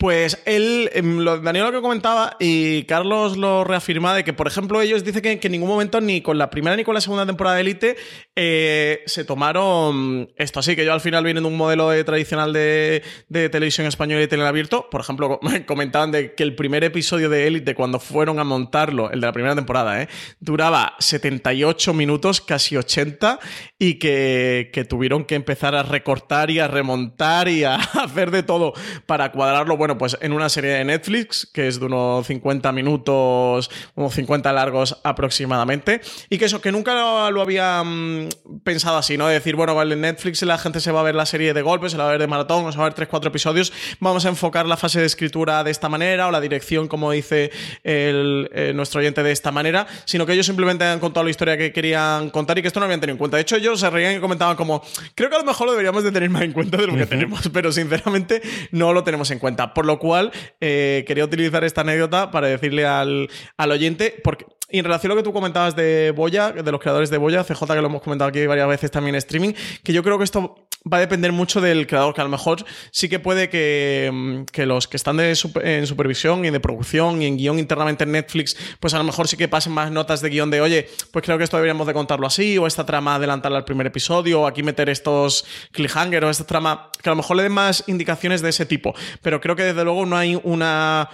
Pues él, em, Daniel lo que comentaba y Carlos lo reafirma de que, por ejemplo, ellos dicen que, en ningún momento, ni con la primera ni con la segunda temporada de Elite, eh, se tomaron esto así, que yo al final vienen de un modelo tradicional de, televisión española y tele abierto. Por ejemplo, comentaban de que el primer episodio de Elite, cuando fueron a montarlo, el de la primera temporada, eh, duraba 78 minutos, casi 80, y que, tuvieron que empezar a recortar y a remontar y a hacer de todo para cuadrarlo. Bueno, pues en una serie de Netflix, que es de unos 50 minutos, unos 50 largos aproximadamente, y que eso, que nunca lo, había mm, pensado así, ¿no? De decir, bueno, vale, en Netflix la gente se va a ver la serie de golpes, se la va a ver de maratón, o se va a ver 3-4 episodios, vamos a enfocar la fase de escritura de esta manera, o la dirección, como dice el, eh, nuestro oyente, de esta manera, sino que ellos simplemente han contado la historia que querían contar y que esto no habían tenido en cuenta. De hecho, ellos se reían y comentaban como, creo que a lo mejor lo deberíamos de tener más en cuenta de lo que tenemos, pero sinceramente no lo tenemos en cuenta por lo cual eh, quería utilizar esta anécdota para decirle al, al oyente, porque y en relación a lo que tú comentabas de Boya, de los creadores de Boya, CJ, que lo hemos comentado aquí varias veces también en streaming, que yo creo que esto va a depender mucho del creador, que a lo mejor sí que puede que, mm, que los que están de en supervisión y de producción y en guion internamente en Netflix, pues a lo mejor sí que pasen más notas de guion de, oye, pues creo que esto deberíamos de contarlo así, o esta trama adelantarla al primer episodio, o aquí meter estos cliffhangers, o esta trama, que a lo mejor le den más indicaciones de ese tipo. Pero creo que desde luego no hay una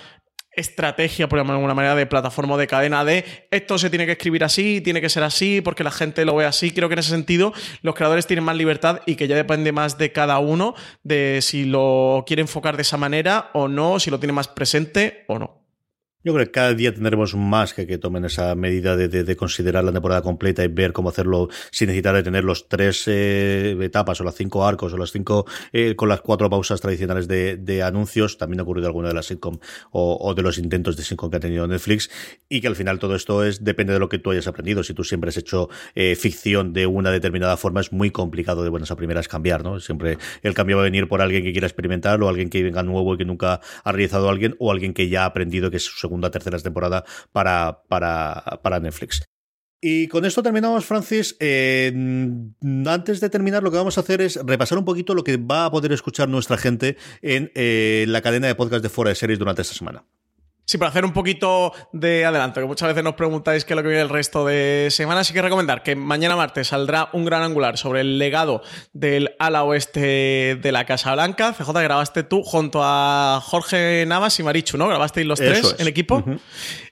estrategia, por alguna manera, de plataforma o de cadena de esto se tiene que escribir así, tiene que ser así, porque la gente lo ve así. Creo que en ese sentido los creadores tienen más libertad y que ya depende más de cada uno de si lo quiere enfocar de esa manera o no, si lo tiene más presente o no. Yo creo que cada día tendremos más que, tomen esa medida de, considerar la temporada completa y ver cómo hacerlo sin necesitar de tener los tres eh, etapas o las cinco arcos o las cinco eh, con las cuatro pausas tradicionales de, anuncios. También ha ocurrido alguna de las sitcom o, de los intentos de sitcom que ha tenido Netflix y que al final todo esto es depende de lo que tú hayas aprendido. Si tú siempre has hecho eh, ficción de una determinada forma es muy complicado de buenas a primeras cambiar, ¿no? Siempre el cambio va a venir por alguien que quiera experimentar o alguien que venga nuevo y que nunca ha realizado alguien o alguien que ya ha aprendido que es su segunda, tercera temporada para, para, para Netflix. Y con esto terminamos, Francis. Eh, antes de terminar, lo que vamos a hacer es repasar un poquito lo que va a poder escuchar nuestra gente en eh, la cadena de podcast de Fuera de Series durante esta semana. Sí, para hacer un poquito de adelanto, que muchas veces nos preguntáis qué es lo que viene el resto de semana, sí que recomendar que mañana martes saldrá un gran angular sobre el legado del ala oeste de la Casa Blanca. CJ, grabaste tú junto a Jorge Navas y Marichu, ¿no? Grabasteis los tres en equipo.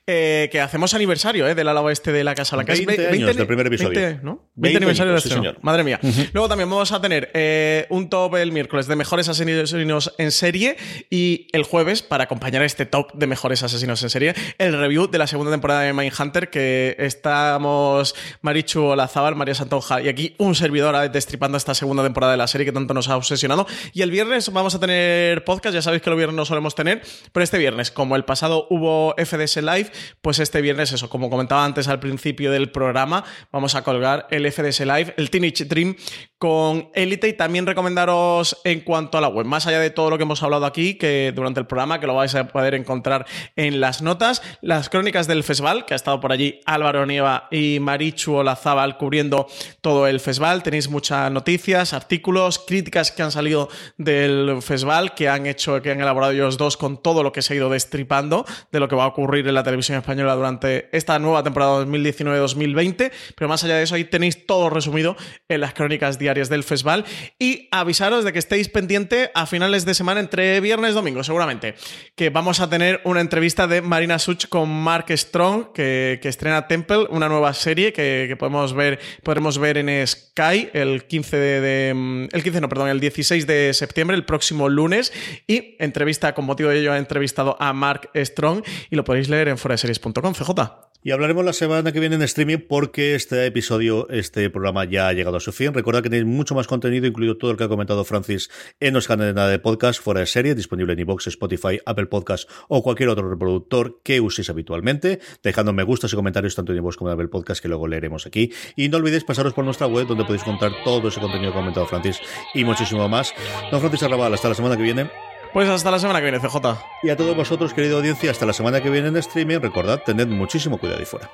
Eh, que hacemos aniversario ¿eh? del ala oeste de la Casa Blanca. 20, 20 años del primer episodio. 20, ¿no? 20, aniversario sí, señor. Madre mía. Luego también vamos a tener eh, un top el miércoles de mejores asesinos en serie y el jueves, para acompañar este top de mejores asesinos en serie, el review de la segunda temporada de Mindhunter que estamos Marichu Olazábal, María Santonja y aquí un servidor destripando esta segunda temporada de la serie que tanto nos ha obsesionado. Y el viernes vamos a tener podcast, ya sabéis que el viernes no solemos tener, pero este viernes, como el pasado hubo FDS Live, pues este viernes, eso, como comentaba antes al principio del programa, vamos a colgar el FDS Live, el Teenage Dream con Elite y también recomendaros en cuanto a la web, más allá de todo lo que hemos hablado aquí, que durante el programa, que lo vais a poder encontrar en las notas, las crónicas del festival, que ha estado por allí Álvaro Nieva y Marichu Olazábal cubriendo todo el festival. Tenéis muchas noticias, artículos, críticas que han salido del festival, que han hecho, que han elaborado ellos dos con todo lo que se ha ido destripando de lo que va a ocurrir en la televisión española durante esta nueva temporada 2019-2020, pero más allá de eso, ahí tenéis todo resumido en las crónicas diarias del festival. Y avisaros de que estéis pendiente a finales de semana entre viernes y domingo, seguramente, que vamos a tener una entrevista de Marina Such con Mark Strong, que, estrena Temple, una nueva serie que, podemos ver, podremos ver en Sky el 15 de, el 15 no, perdón, el 16 de septiembre, el próximo lunes, y entrevista con motivo de ello ha entrevistado a Mark Strong y lo podéis leer en foraseries.com, CJ. Y hablaremos la semana que viene en streaming porque este episodio, este programa ya ha llegado a su fin. Recuerda que tenéis mucho más contenido, incluido todo el que ha comentado Francis en los canales de podcast fuera de serie, disponible en iVoox, Spotify, Apple Podcast o cualquier otro reproductor que uséis habitualmente, dejando me gustas y comentarios tanto en iVoox como en Apple Podcast que luego leeremos aquí. Y no olvidéis pasaros por nuestra web donde podéis contar todo ese contenido que ha comentado Francis y muchísimo más. Don Francis Arrabal, hasta la semana que viene. Pues hasta la semana que viene, CJ. Y a todos vosotros, querida audiencia, hasta la semana que viene en streaming. Recordad, tened muchísimo cuidado ahí fuera.